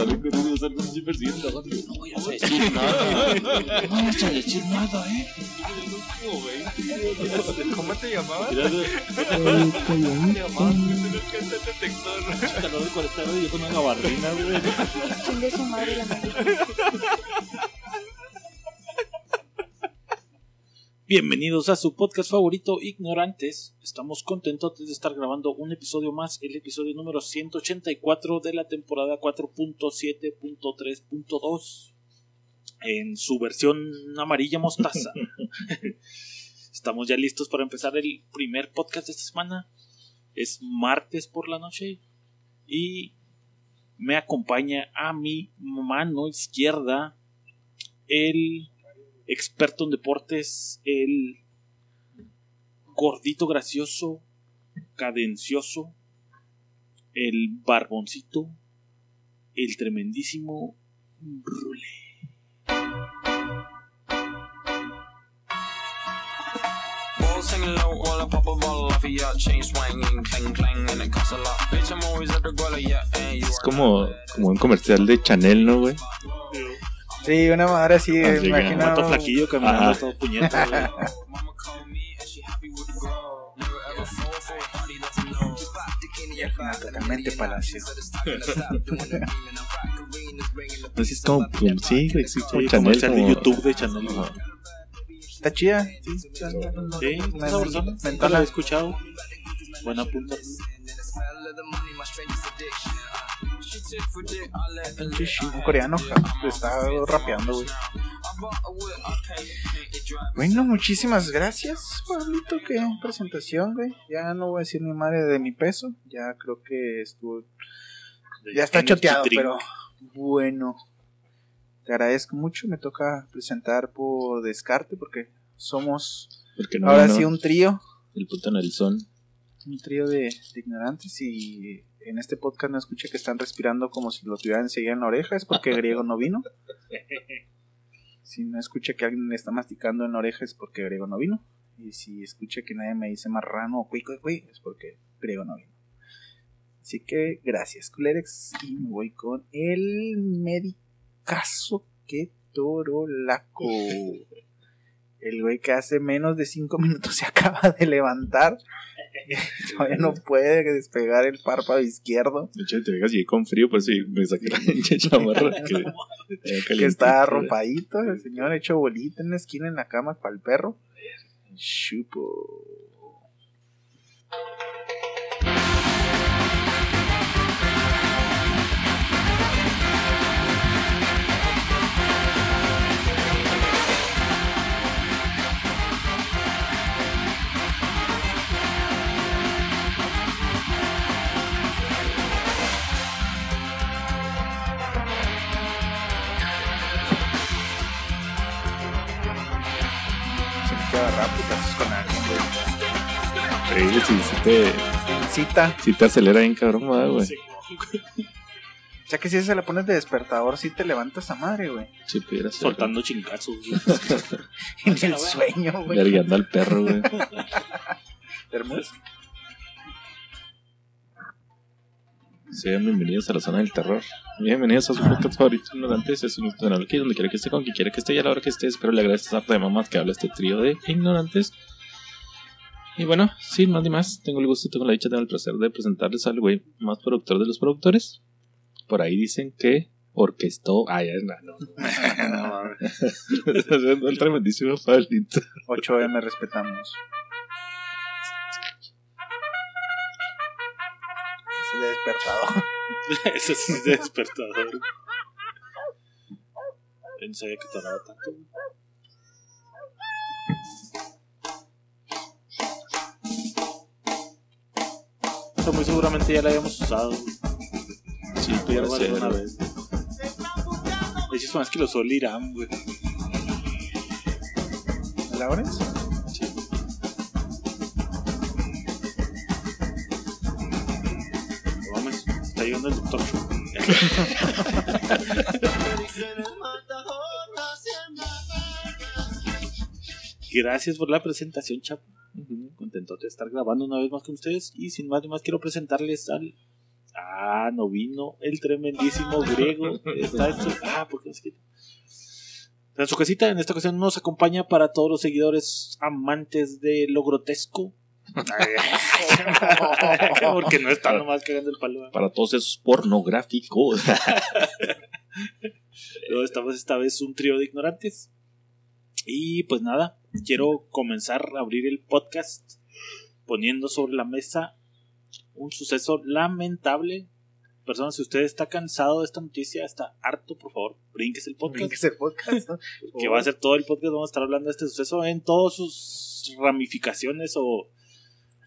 salen con así persiguiendo. No voy a decir nada. No vas a decir nada, ¿eh? ¿Cómo te llamabas? ¿Cómo te llamabas? el detector. calor de 40 grados y yo con una gabardina, güey. Chingue su madre la madre. Bienvenidos a su podcast favorito, Ignorantes. Estamos contentos de estar grabando un episodio más, el episodio número 184 de la temporada 4.7.3.2 en su versión amarilla mostaza. Estamos ya listos para empezar el primer podcast de esta semana. Es martes por la noche y me acompaña a mi mano izquierda el experto en deportes, el gordito gracioso, cadencioso, el barboncito, el tremendísimo Rule. Balls hanging low while I pop a bottle off of ya. Chain swinging, clang clang, and it costs a lot. Bitch, I'm always at the guala, yeah, and you Es como, como un comercial de Chanel, ¿no, güey? Sí, una madre así, Así imagino. Mato flaquillo caminando Ajá. todo puñeta. no. Totalmente palacio. Así es como, sí, güey, sí, como de YouTube de Chanel. Está chida. Sí, Sí, Nunca la he escuchado. Buena punta. Un coreano está rapeando, güey. Bueno, muchísimas gracias, Pablito. Qué presentación, güey. Ya no voy a decir ni madre de mi peso. Ya creo que estuvo. Ya está choteado, pero bueno. Te agradezco mucho. Me toca presentar por descarte porque somos Porque no, ahora no, sí un trío. El puto narizón. un trío de, de ignorantes y en este podcast no escuché que están respirando como si lo tuvieran enseguida en la oreja, es porque griego no vino. Si no escuché que alguien le está masticando en la oreja es porque griego no vino. Y si escuché que nadie me dice marrano o cuy es porque griego no vino. Así que gracias, Culerex. Y me voy con el medicazo que torolaco. El güey que hace menos de 5 minutos se acaba de levantar. Todavía no puede despegar el párpado izquierdo. De hecho, te digas, llegué con frío, pues sí, me saqué la pinche chamarra. Que, Que está arropadito. El señor hecho bolita en la esquina en la cama para el perro. Chupo. Sí te, Cita. sí te acelera bien cabrón, ¿verdad, güey. O sea que si se la pones de despertador, sí te levantas a madre, güey. Si pudiera ser. Soltando chingazos. En el sueño, güey. Vergueando al perro, güey. Hermoso. Sean bienvenidos a la zona del terror. Bienvenidos a su podcast favorito ignorantes. Es un canal aquí donde quiera que esté, con quien quiera que esté y a la hora que esté. Espero le agradezca esta de mamás que habla este trío de ignorantes. Y bueno, sin más ni más, tengo el gusto, tengo la dicha, tengo el placer de presentarles al güey más productor de los productores. Por ahí dicen que orquestó. Ah, ya, no, no. el tremendísimo Pablito. 8M respetamos. Es de despertador. Eso sí es de despertador. Yo no sabía que tanto. Esto muy seguramente ya la habíamos usado. Sí, Ya lo ser. alguna vez. De hecho, es más que los Irán, güey. ¿Lawrence? Sí. No mames, está llegando el doctor. Gracias por la presentación, Chapo. De estar grabando una vez más con ustedes. Y sin más ni más, quiero presentarles al Ah, no vino el tremendísimo griego. Está en su, ah, porque es que. En su casita, en esta ocasión nos acompaña para todos los seguidores amantes de lo grotesco. porque no está nomás cagando el palo. ¿eh? Para todos esos pornográficos. Estamos esta vez un trío de ignorantes. Y pues nada, quiero comenzar a abrir el podcast poniendo sobre la mesa un suceso lamentable. Personas, si usted está cansado de esta noticia, está harto, por favor, brinques el podcast. Brinques el podcast. ¿no? Que va a ser todo el podcast, vamos a estar hablando de este suceso en todas sus ramificaciones o,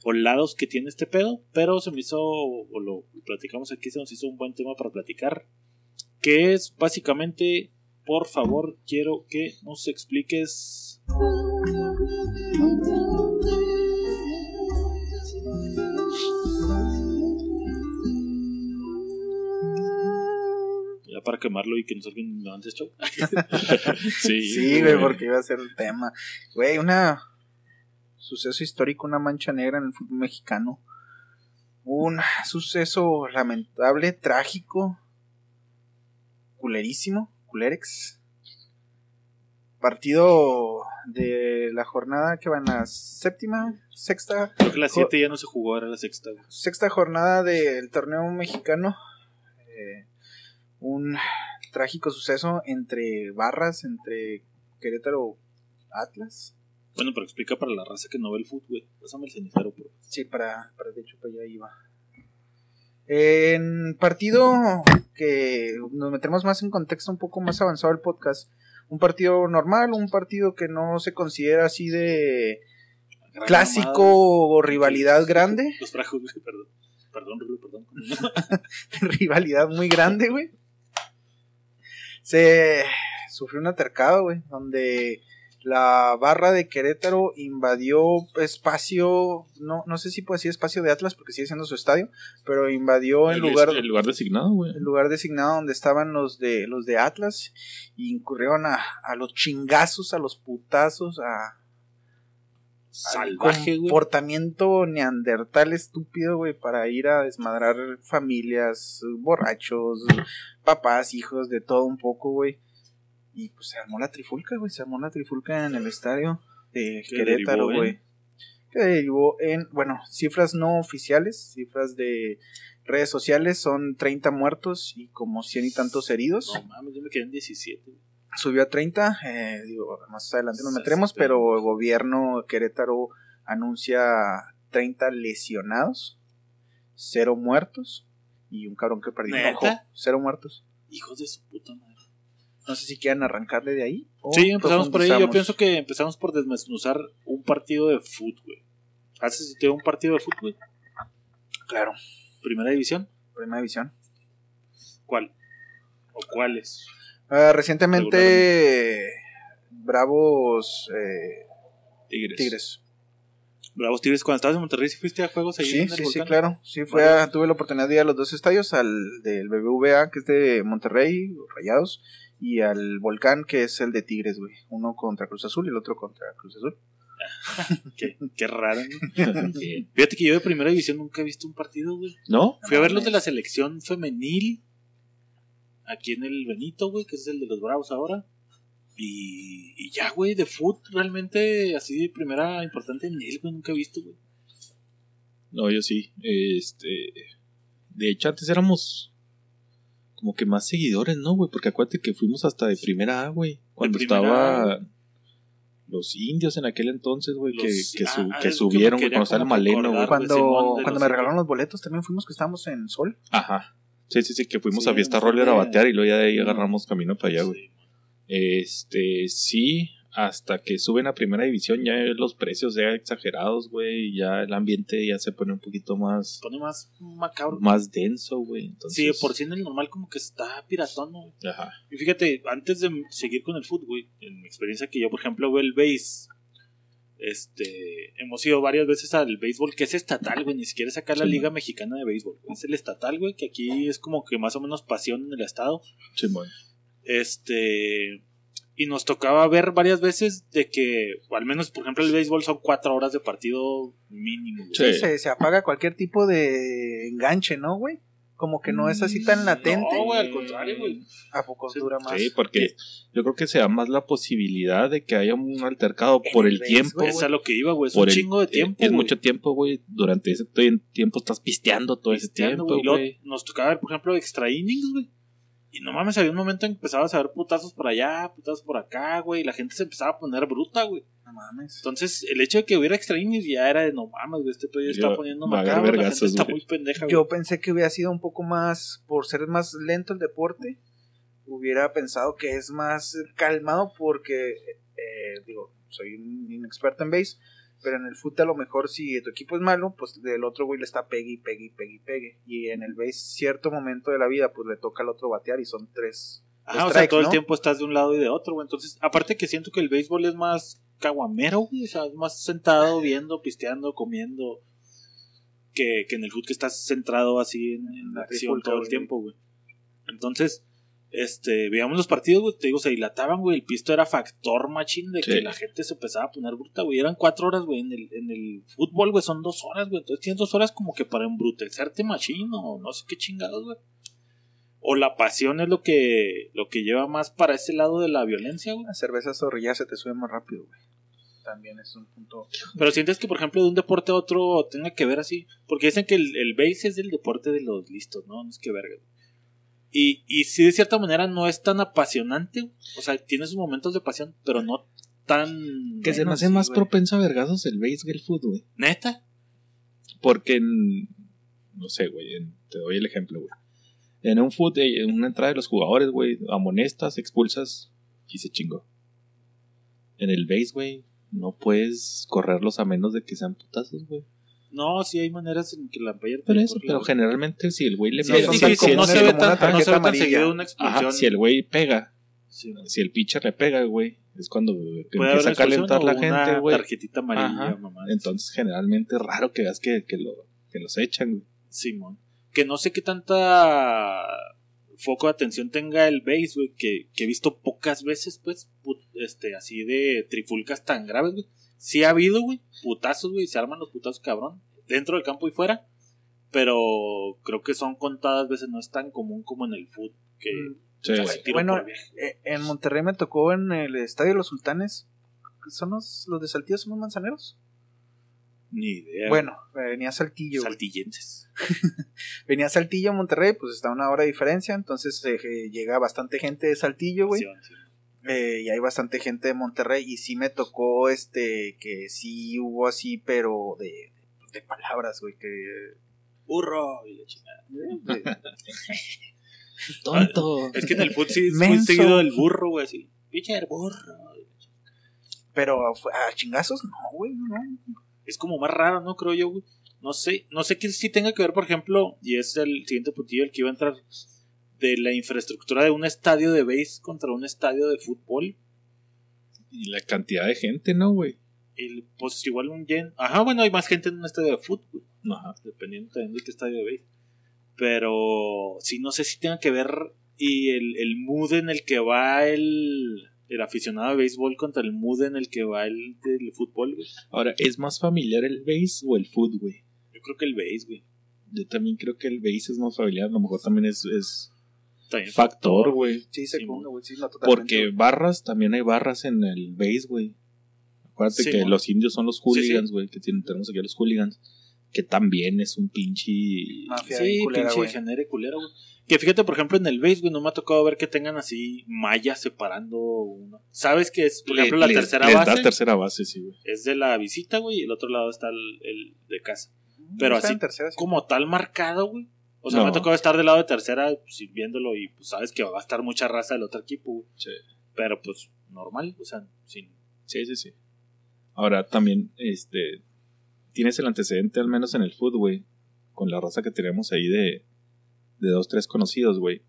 o lados que tiene este pedo. Pero se me hizo, o lo platicamos aquí, se nos hizo un buen tema para platicar. Que es básicamente, por favor, quiero que nos expliques para quemarlo y que nos salgan antes show. sí, Sí, güey, porque iba a ser el tema. Güey, una suceso histórico, una mancha negra en el fútbol mexicano. Un suceso lamentable, trágico, culerísimo, culerex. Partido de la jornada que van a séptima, sexta, Creo que la 7 ya no se jugó, ahora la sexta. sexta jornada del torneo mexicano. Eh, un trágico suceso entre barras, entre Querétaro Atlas. Bueno, pero explica para la raza que no ve el fútbol. Pásame el cenicero, por favor. Sí, para, para de hecho para allá iba. En partido que nos metemos más en contexto un poco más avanzado del podcast. Un partido normal, un partido que no se considera así de Gran clásico o rivalidad grande. Los güey, perdón. Perdón, Rulo, perdón. rivalidad muy grande, güey. Se sufrió un atercado, güey, donde la barra de Querétaro invadió espacio, no, no sé si puede decir espacio de Atlas porque sigue siendo su estadio, pero invadió el, lugar, el lugar designado, güey. el lugar designado donde estaban los de los de Atlas y incurrieron a, a los chingazos, a los putazos, a Salvaje, güey. comportamiento neandertal estúpido, güey, para ir a desmadrar familias, borrachos, papás, hijos, de todo un poco, güey. Y pues se armó la trifulca, güey, se armó la trifulca en el estadio de Que Querétaro, güey. Que derivó en, bueno, cifras no oficiales, cifras de redes sociales, son 30 muertos y como 100 y tantos heridos No mames, yo me quedé en 17. güey. Subió a 30, eh, digo, más adelante nos espera. pero el gobierno Querétaro anuncia 30 lesionados, cero muertos y un cabrón que perdió un ojo, cero muertos. Hijos de su puta madre. No sé si quieran arrancarle de ahí. o Sí, empezamos por ahí. Yo pienso que empezamos por desmenuzar un partido de fútbol. ¿Has asistido a un partido de fútbol? Claro, ¿Primera división? primera división. ¿Cuál? ¿O cuáles? Ah, recientemente, Bravos eh, Tigres. Tigres. Bravos Tigres, cuando estabas en Monterrey, ¿sí fuiste a juegos ahí Sí, en el sí, sí, claro. Sí, fue a- tuve la oportunidad de ir a los dos estadios, al del BBVA, que es de Monterrey, Rayados, y al Volcán, que es el de Tigres, güey. Uno contra Cruz Azul y el otro contra Cruz Azul. Qué, qué raro, ¿no? Fíjate que yo de primera división nunca he visto un partido, güey. ¿No? Fui a ver los de la selección femenil. Aquí en el Benito, güey, que es el de los Bravos ahora. Y, y ya, güey, de foot realmente así de primera importante en él, güey, nunca he visto, güey. No, yo sí. Este. De hecho, antes éramos como que más seguidores, ¿no, güey? Porque acuérdate que fuimos hasta de primera A, güey. Cuando primera estaba los indios en aquel entonces, güey, que, que, su- ah, que es que subieron, güey, cuando estaba maleno, güey. Cuando, cuando me regalaron los boletos también fuimos que estábamos en Sol. Ajá. Sí, sí, sí, que fuimos Sí, a Fiesta Roller a batear y luego ya de ahí agarramos camino para allá, güey. Este, sí, hasta que suben a primera división ya los precios ya exagerados, güey, ya el ambiente ya se pone un poquito más, pone más macabro. más denso, güey. Entonces, Sí, por sí en el normal como que está piratón, güey? Ajá. Y fíjate, antes de seguir con el fútbol, güey, en mi experiencia que yo, por ejemplo, veo el base, este, hemos ido varias veces al béisbol, que es estatal, güey, ni siquiera es acá la Sí, Liga man. Mexicana de Béisbol, güey, es el estatal, güey, que aquí es como que más o menos pasión en el estado, Simón. este, y nos tocaba ver varias veces de que, o al menos, por ejemplo, el béisbol son cuatro horas de partido mínimo, güey. Sí. Se, se apaga cualquier tipo de enganche, ¿no, güey? Como que no es así tan latente. No, güey, al contrario, güey. ¿A poco Sí, dura más? Sí, porque yo creo que se da más la posibilidad de que haya un altercado por el el tiempo, Es a lo que iba, güey. Es Por un el- chingo de eh, tiempo, Es güey. mucho tiempo, güey. Durante ese tiempo estás pisteando todo ese Pisteando, tiempo, güey. Y luego güey. Nos tocaba ver, por ejemplo, extra innings, güey. Y no mames, había un momento en que empezabas a ver putazos por allá, putazos por acá, güey. Y la gente se empezaba a poner bruta, güey. No mames. Entonces, el hecho de que hubiera extra innings ya era de no mames, güey. Este pedo ya está poniendo macabro. La gente está muy pendeja, güey. Yo pensé que hubiera sido un poco más, por ser más lento el deporte, hubiera pensado que es más calmado porque, eh, digo, soy un inexperto en base, pero en el fútbol a lo mejor si tu equipo es malo, pues el otro güey le está pegue y pegue y pegue y pegue. Y en el base, cierto momento de la vida, pues le toca al otro batear y son tres. Ajá, o sea, todo el tiempo estás de un lado y de otro, güey. Entonces, aparte que siento que el béisbol es más caguamero, güey. O sea, es más sentado, viendo, pisteando, comiendo. Que, que en el fútbol que estás centrado así en, en la acción todo el tiempo, güey. Entonces, este, veíamos los partidos, güey. Te digo, se dilataban, güey. El pisto era factor machín de que la gente se empezaba a poner bruta, güey. Eran cuatro horas, güey. En el, en el fútbol, güey, son dos horas, güey. Entonces tienes dos horas como que para embrutecerte machín o no sé qué chingados, güey o la pasión es lo que lo que lleva más para ese lado de la violencia, güey. La cerveza zorrilla se te sube más rápido, güey. También es un punto. Pero sientes que, por ejemplo, de un deporte a otro tenga que ver así. Porque dicen que el, el base es del deporte de los listos, ¿no? No es que verga. Y, y sí, de cierta manera, no es tan apasionante. O sea, tiene sus momentos de pasión, pero no tan. Que se me hace más propenso a vergazos el base que el fútbol, güey. Neta. Porque en. No sé, güey. Te doy el ejemplo, güey. En un fútbol, en una entrada de los jugadores, güey, amonestas, expulsas y se chingó. En el base, güey, no puedes correrlos a menos de que sean putazos, güey. No, sí hay maneras en que la Bayer Pero eso, pero generalmente si el güey le Sí, No pega. tan difícil, no comunes se ve tan, no se ve tan seguido una expulsión. Ajá, si el güey pega, Sí, si el pitcher le pega, güey, es cuando empieza a calentar la gente, güey. tarjetita amarilla, Ajá. mamá. Entonces, generalmente es raro que veas que, que, lo, que los echan, güey. Simón. Que no sé qué tanta foco de atención tenga el base, güey, que, que he visto pocas veces, pues, put- este, así de trifulcas tan graves, güey. Sí ha habido, güey, putazos, güey, se arman los putazos cabrón, dentro del campo y fuera, pero creo que son contadas veces, no es tan común como en el fútbol, que Sí, se güey. tiro Bueno. Eh, en Monterrey me tocó en el Estadio de los Sultanes. ¿Son los, los de Saltillo? ¿Son los manzaneros? Ni idea. Bueno, venía Saltillo. güey. saltillenses. venía Saltillo a Monterrey, pues está una hora de diferencia. Entonces eh, eh, llega bastante gente de Saltillo, güey. Sí, sí. Eh, y hay bastante gente de Monterrey. Y sí me tocó este que sí hubo así, pero de, de palabras, güey. Que. Burro y la chingada. de- Tonto. Es que en el fútbol sí es muy seguido el burro, güey, así. Pitcher, burro. pero a chingazos, no, güey, no. es como más raro, ¿no? Creo yo, güey. No sé, no sé qué si tenga que ver, por ejemplo, y es el siguiente putillo el que iba a entrar, de la infraestructura de un estadio de base contra un estadio de fútbol. Y la cantidad de gente, ¿no, güey? El, pues igual un gen. Ajá, bueno, hay más gente en un estadio de fútbol, Ajá. dependiendo también de qué estadio de base. Pero sí, no sé si tenga que ver y el, el mood en el que va el, el aficionado de béisbol contra el mood en el que va el del fútbol, güey. Ahora, ¿es más familiar el base o el foot, güey? Yo creo que el base, güey. Yo también creo que el base es más familiar. A lo mejor también es, es factor, güey. Sí, segundo, güey, sí, no. Porque barras, también hay barras en el base, güey. Acuérdate Sí, que los indios son los Sí, sí. hooligans, güey, que tienen, tenemos aquí a los hooligans. Que también es un pinche... Mafia Sí, culera, pinche genere culera, güey. Que fíjate, por ejemplo, en el base, güey, no me ha tocado ver que tengan así mallas separando uno. ¿Sabes que es, por ejemplo, la Les- tercera les base? das tercera base, sí, güey. Es de la visita, güey, y el otro lado está el, el de casa. Pero Está así tercera, sí. Como tal marcado, güey. O sea, No. me ha tocado estar del lado de tercera, pues, y viéndolo, y pues sabes que va a estar mucha raza del otro equipo. Sí. Pero pues, normal, o sea, sin. Sí, sí, sí. Ahora, también, este... Tienes el antecedente, al menos en el foot, güey. Con la raza que tenemos ahí de... De dos, tres conocidos, güey.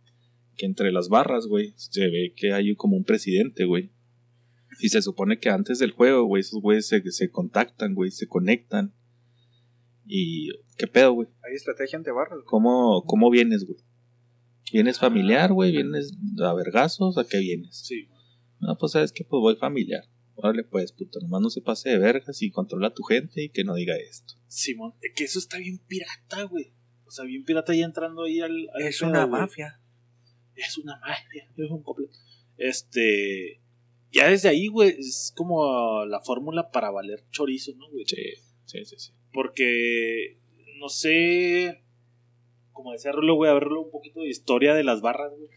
Que entre las barras, güey, se ve que hay como un presidente, güey. Y se supone que antes del juego, güey, esos güeyes se, se contactan, güey, se conectan. Y... ¿Qué pedo, güey? Hay estrategia ante barras, güey. ¿Cómo, cómo vienes, güey? ¿Vienes familiar, güey? ¿Vienes a vergazos? ¿A qué vienes? Sí. No, pues sabes que pues voy familiar. Órale, pues, puta, nomás no se pase de vergas y controla a tu gente y que no diga esto. Simón, es que eso está bien pirata, güey. O sea, bien pirata ya entrando ahí al. al Es pedo, una güey. mafia. Es una mafia, es un completo. Este. Ya desde ahí, güey, es como la fórmula para valer chorizo, ¿no, güey? Sí, sí, sí. sí. Porque, no sé. Como decía Rulo, güey, a verlo un poquito de historia de las barras, güey.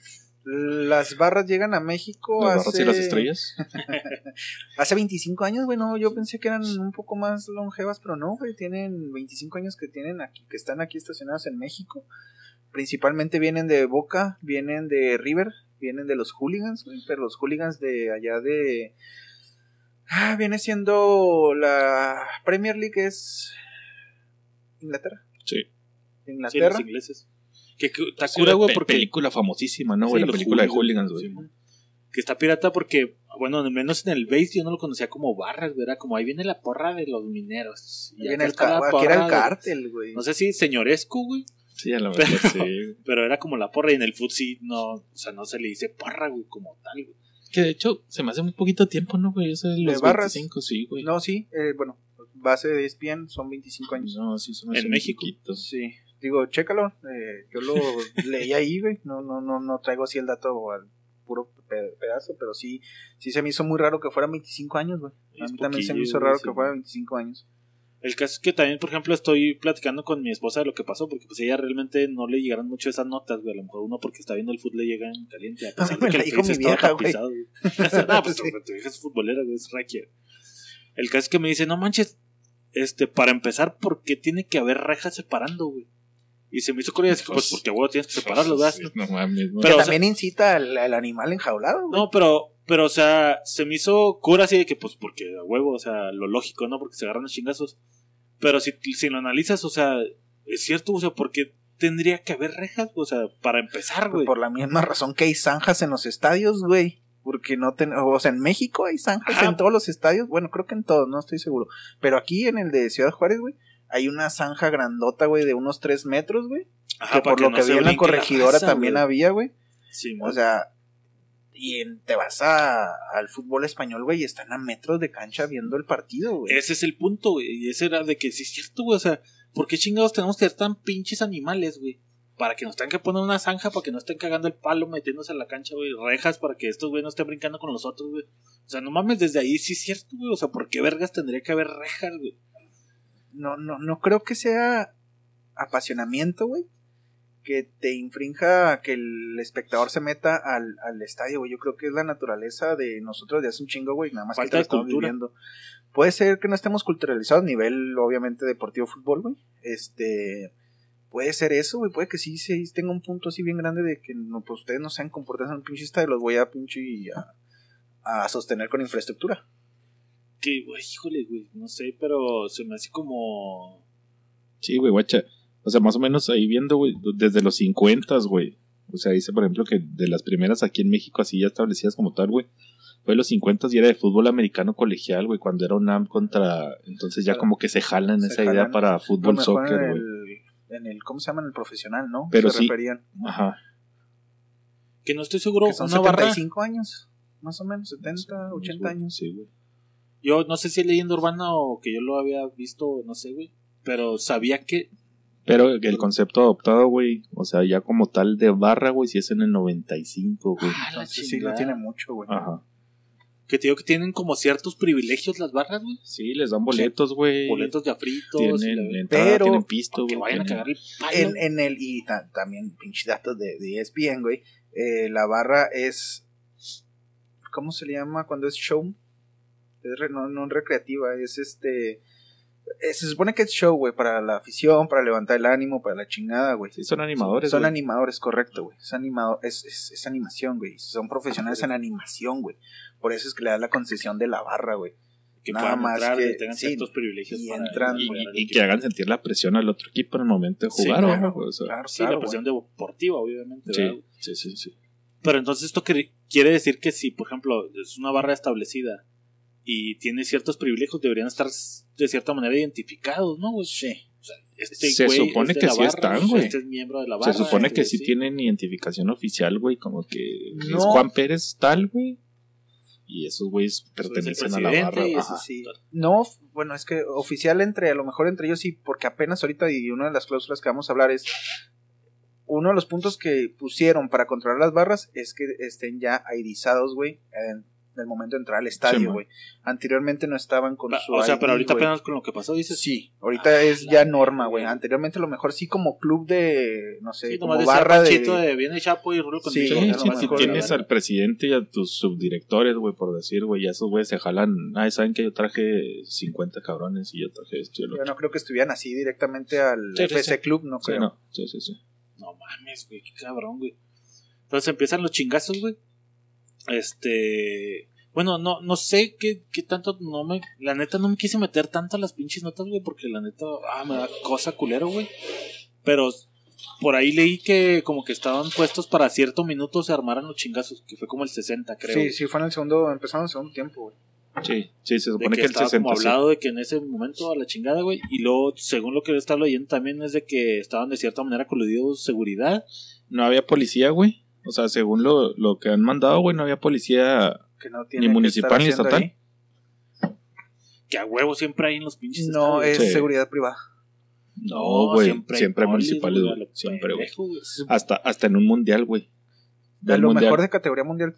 Las barras llegan a México Las barras hace, y las estrellas. hace 25 años, güey, no, yo pensé que eran un poco más longevas, pero no, güey, tienen 25 años que tienen aquí, que están aquí estacionadas en México. Principalmente vienen de Boca, vienen de River, vienen de los hooligans, güey, pero los hooligans de allá de... Ah, viene siendo la Premier League es Inglaterra. Sí. Sí, Inglaterra. los ingleses. Que, que está Sí, cura, güey, porque. película famosísima, ¿no, Sí, güey? la película de hooligans, güey. sí, que está pirata porque, bueno, al menos en el base yo no lo conocía como barras, güey, era como ahí viene la porra de los mineros. Y Viene acá el la aquí era el porra de- cártel, güey. No sé si señoresco, güey, Sí, a lo mejor Pero- sí. pero era como la porra y en el foot sí, no, o sea, no se le dice porra, güey, como tal, güey. Que de hecho se me hace un poquito tiempo, ¿no, güey? Eso de los barras? 25, sí, güey. No, sí, eh, bueno, base de ESPN son 25 años. No, sí, son En México. Sí, digo, chécalo, eh, yo lo leí ahí, güey, no, no, no, no traigo así el dato al puro pe- pedazo, pero sí, sí se me hizo muy raro que fueran 25 años, güey. A mí también se me hizo raro sí. que fuera 25 años. El caso es que también, por ejemplo, estoy platicando con mi esposa de lo que pasó, porque pues ella realmente no le llegaron mucho esas notas, güey. A lo mejor uno porque está viendo el fútbol le llega en caliente. A pesar me de que el dijo país mi estaba vieja, güey. tapizado, güey. no, pues Sí. tu, tu vieja es futbolera, güey, es requia. El caso es que me dice, no manches, este, para empezar, ¿por qué tiene que haber rejas separando, güey? Y se me hizo curioso, pues, Pues- porque, güey, tienes que separarlo, ¿verdad? Sí, No mames, ¿no? Pero, que o sea- también incita al, al animal enjaulado, güey. No, pero, pero, o sea, se me hizo cura así de que, pues, porque a huevo, o sea, lo lógico, ¿no? Porque se agarran los chingazos. Pero si, si lo analizas, o sea, es cierto, o sea, porque tendría que haber rejas, o sea, para empezar, güey. Por la misma razón que hay zanjas en los estadios, güey. Porque no ten, o sea, en México hay zanjas Ajá. en todos los estadios. Bueno, creo que en todos, no estoy seguro. Pero aquí en el de Ciudad Juárez, güey, hay una zanja grandota, güey, de unos 3 metros, güey. Que por lo no que vi en la corregidora también güey. había, güey. Sí, O sea, y en- te vas a, al fútbol español, güey, y están a metros de cancha viendo el partido, güey. ese es el punto, güey. Y ese era de que sí es cierto, güey. O sea, ¿por qué chingados tenemos que ser tan pinches animales, güey? Para que nos tengan que poner una zanja para que no estén cagando el palo metiéndose a la cancha, güey. Rejas para que estos güey no estén brincando con los otros, güey. O sea, no mames, desde ahí sí es cierto, güey. O sea, ¿por qué vergas tendría que haber rejas, güey? No, no, no creo que sea apasionamiento, güey. Que te infrinja que el espectador se meta al, al estadio, güey. Yo creo que es la naturaleza de nosotros de hace un chingo, güey. Nada más Falta que de lo viviendo. Puede ser que no estemos culturalizados a nivel, obviamente, deportivo fútbol, güey. Este. Puede ser eso, güey. Puede que sí, sí tenga un punto así bien grande de que no, pues ustedes no sean comportados en un pinche estadio. Los voy a pinche a, a sostener con infraestructura. Que, güey, híjole, güey. No sé, pero se me hace como. Sí, güey, guacha. O sea, más o menos ahí viendo, güey, desde los 50, güey. O sea, dice, por ejemplo, que de las primeras aquí en México, así ya establecidas como tal, güey. Fue de los 50 y era de fútbol americano colegial, güey, cuando era UNAM contra. Entonces ya como que se jalan Se esa idea para fútbol, soccer, güey. el, en el, ¿cómo se llama? En el profesional, ¿no? Pero se sí. referían. Ajá. Que no estoy seguro. Que son una barra. 75 años, más o menos, 70, 80 años. Sí, güey. Yo no sé si es leyenda urbana o que yo lo había visto, no sé, güey. Pero sabía que. Pero el concepto adoptado, güey, o sea, ya como tal de barra, güey, si es en el 95, güey. Ah, la Entonces sí, lo tiene mucho, güey. Ajá. Que te digo que tienen como ciertos privilegios las barras, güey. Sí, les dan boletos, güey. Boletos de afritos. Tienen la- entrada, Pero- tienen pisto, que güey. vayan a cagar el palo. En, en el, y ta- también, pinche datos de, de ESPN, güey. eh, la barra es. ¿Cómo se le llama cuando es show? Es re- no, no recreativa, es este. Eh, se supone que es show, güey, para la afición, para levantar el ánimo, para la chingada, güey. Sí, son animadores, Son güey. animadores, correcto, güey. Es, animado, es, es, es animación, güey. Son profesionales en animación, güey. Por eso es que le da la concesión de la barra, güey. que nada puedan más entrar que- y tengan sí, ciertos privilegios. y para entran- y, apoyar y- y que hagan sentir la presión al otro equipo en el momento de Sí, jugar, claro, güey, o sea, Claro, Sí, claro, la presión deportiva, obviamente. sí, sí, sí, sí. Pero entonces esto que- quiere decir que si, por ejemplo, es una barra establecida y tiene ciertos privilegios, deberían estar de cierta manera identificados, ¿no? güey? Sí. O sea, este Se güey supone que sí barra, están, güey. Este es miembro de la barra. Se supone este que sí tienen identificación oficial, güey, como que No. es Juan Pérez tal, güey. Y esos güeyes pertenecen a la barra. Sí. No, bueno, es que oficial entre, a lo mejor entre ellos sí, porque apenas ahorita y una de las cláusulas que vamos a hablar es uno de los puntos que pusieron para controlar las barras es que estén ya aidizados, güey, en el momento de entrar al Sí, estadio, güey. Anteriormente no estaban con Pa- su o sea, ID, pero ahorita apenas con lo que pasó, dices. Sí, ahorita es ya norma, güey. Anteriormente a lo mejor sí como club de, no sé, Sí, como barra de... De... viene Chapo y Rulo Sí, Sí, sí, si mejor, tienes al presidente y a tus subdirectores, güey, por decir, güey, ya esos güeyes se jalan. Ah, saben que yo traje 50 cabrones y yo traje esto y el Yo no creo que estuvieran así directamente al Sí, sí, FC sí. Club, no Sí, creo. no, sí, sí, sí. No mames, güey, qué cabrón, güey. Entonces empiezan los chingazos, güey. Este. Bueno, no, no sé qué, qué tanto. No me. La neta, no me quise meter tanto a las pinches notas, güey, porque la neta. Ah, me da cosa culero, güey. Pero por ahí leí que como que estaban puestos para cierto minuto se armaran los chingazos, que fue como el 60, creo. Sí, sí, fue en el segundo, empezando en el segundo tiempo, güey. Sí, sí, se De supone que, que, el estaba 60. como sí. hablado de que en ese momento a la chingada, güey. Y luego, según lo que yo estaba leyendo también, es de que estaban de cierta manera coludidos seguridad. No había policía, güey. O sea, según lo, lo que han mandado, güey, no había policía. Que no tiene Ni municipal ni estatal. ahí. Que a huevo siempre hay en los pinches. No, es Sí. seguridad privada. No, güey. hay Siempre, polis, municipales, güey, Siempre, güey. Hasta, hasta en un mundial, güey. De Del lo mundial. mejor de categoría mundial,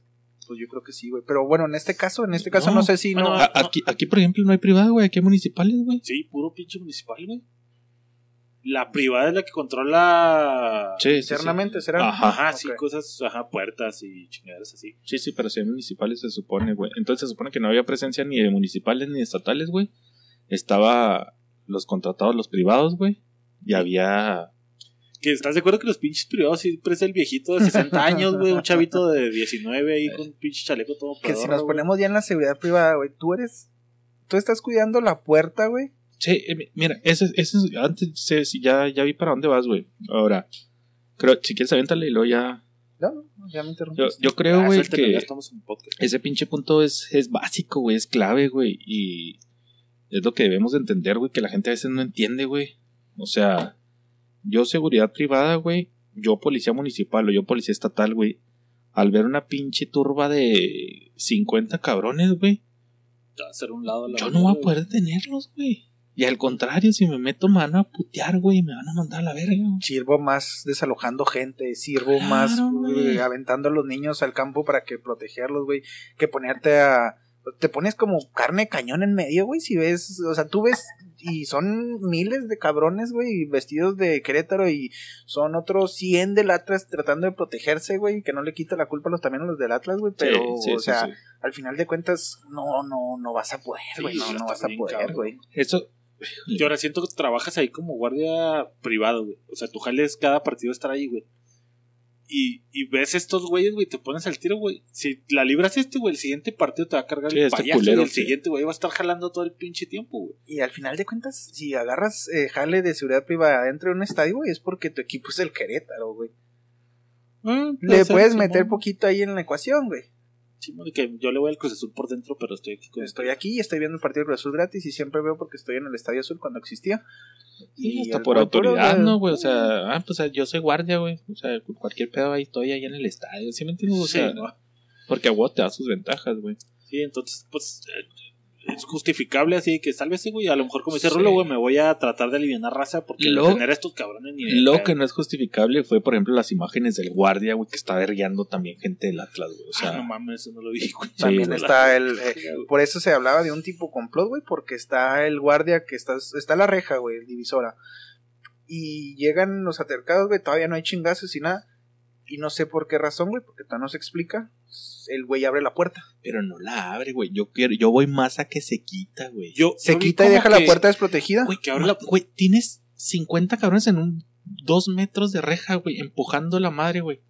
pues yo creo que sí, güey. Pero bueno, en este caso, en este caso No, no, sé si bueno, no. A- aquí, aquí, por ejemplo, no hay privada, güey. Aquí hay municipales, güey. Sí, puro pinche municipal, güey. La privada es la que controla. Sí, sí, sí. internamente será. Ajá. Ajá, sí, cosas, ajá, puertas y chingaderas así. Sí, sí, pero si hay municipales se supone, güey. Entonces se supone que no había presencia ni de municipales ni de estatales, güey. Estaba los contratados, los privados, güey. Y había... Que estás de acuerdo que los pinches privados siempre es el viejito de 60 años, güey, un chavito de 19 ahí con un pinche chaleco todo que si nos ponemos ya en la seguridad privada, güey, tú eres. Tú estás cuidando la puerta, güey. Sí, eh, mi- mira, ese, ese es- antes ya, ya vi para dónde vas, güey. Ahora, creo, si quieres aviéntale y luego ya... No, no, ya me Yo, yo creo, Ah, güey, suéltalo, que... ya estamos en podcast. ese pinche punto es, es básico, güey, es clave, güey. Y es lo que debemos de entender, güey, que la gente a veces no entiende, güey. O sea, yo seguridad privada, güey, yo policía municipal o yo policía estatal, güey. Al ver una pinche turba de 50 cabrones, güey, Te va a hacer un lado a la yo no voy a poder detenerlos, güey. Y al contrario, si me meto, me van a putear, güey, y me van a mandar a la verga, güey. Sirvo más desalojando gente, sirvo Claro, más güey. eh, aventando a los niños al campo para que protegerlos, güey, que ponerte a... Te pones como carne de cañón en medio, güey, si ves, o sea, tú ves y son miles de cabrones, güey, vestidos de Querétaro y son otros 100 del Atlas tratando de protegerse, güey, que no le quita la culpa a los también a los del Atlas, güey, pero, Sí, sí, o sea, sí. al final de cuentas, no, no, no vas a poder, güey, no, no vas a poder, cabrón. güey. Eso, Yo ahora siento que trabajas ahí como guardia privado, güey. O sea, tu jale es cada partido estar ahí, güey. Y, y ves estos güeyes, güey, te pones al tiro, güey. Si la libras este, güey, el siguiente partido te va a cargar Sí, el este payaso culero, y el sí. siguiente, güey, va a estar jalando todo el pinche tiempo, güey. Y al final de cuentas, si agarras eh, jale de seguridad privada dentro de un estadio, güey, es porque tu equipo es el Querétaro, güey. Ah, Le puedes Simón. meter poquito ahí en la ecuación, güey. De que yo le voy al Cruz Azul por dentro, pero estoy aquí con Estoy aquí y estoy viendo el partido de Cruz Azul gratis y siempre veo porque estoy en el Estadio Azul cuando existía. Sí, Y hasta por autoridad, de- ¿no, güey? O sea, ah, pues yo soy guardia, güey. O sea, cualquier pedo ahí estoy ahí en el estadio. ¿Sí me entiendes? O Sí, porque a vos te da sus ventajas, güey. Sí, entonces, pues, eh, es justificable así que sálvese, güey. A lo mejor, como dice Sí. Rulo, güey, me voy a tratar de aliviar raza porque Lo- tener a estos cabrones ni de Lo que no es justificable fue, por ejemplo, las imágenes del guardia, güey, que está vergueando también gente del Atlas, güey. O sea, Ah, no mames, eso no lo vi, güey. También está el... eh, por eso se hablaba de un tipo complot, güey, porque está el guardia que está... Está la reja, güey, el divisora. Y llegan los atercados, güey, todavía no hay chingazos y nada. Y no sé por qué razón, güey, porque todavía no se explica. El güey abre la puerta. pero no la abre, güey. Yo quiero, yo voy más a que se quita, güey. Yo, Se yo quita y deja la puerta desprotegida. Güey, que Ahora, ahora la... güey, tienes 50 cabrones en un dos metros de reja, güey, empujando la madre, güey.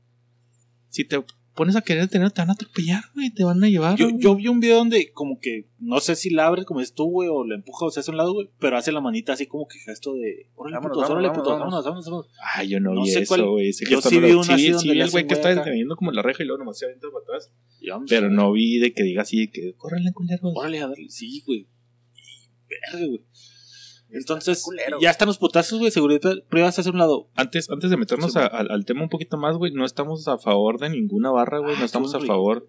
Si te pones a querer detener, te van a atropellar, güey, te van a llevar. Yo, yo vi un video donde como que no sé si la abre como es tú, güey, o la empuja o se hace a un lado, güey, pero hace la manita así como que gesto de órale Vámonos, putos, órale vámonos, putos, vámonos. vámonos, vámonos, vámonos. Ay, yo no, No vi sé eso, güey. Yo sí vi una así sí, donde sí, le el güey que está deteniendo como la reja y luego nomás se avienta para atrás. Pero no vi de que diga así, de que córrele, culeros. Órale, a darle, sí, güey. Y verga, güey. Entonces, culero, ya están los putazos, güey, seguridad privada se hace a un lado. Antes, antes de meternos Sí, a- al, al tema un poquito más, güey, no estamos a favor de ninguna barra, güey. Ah, no estamos a favor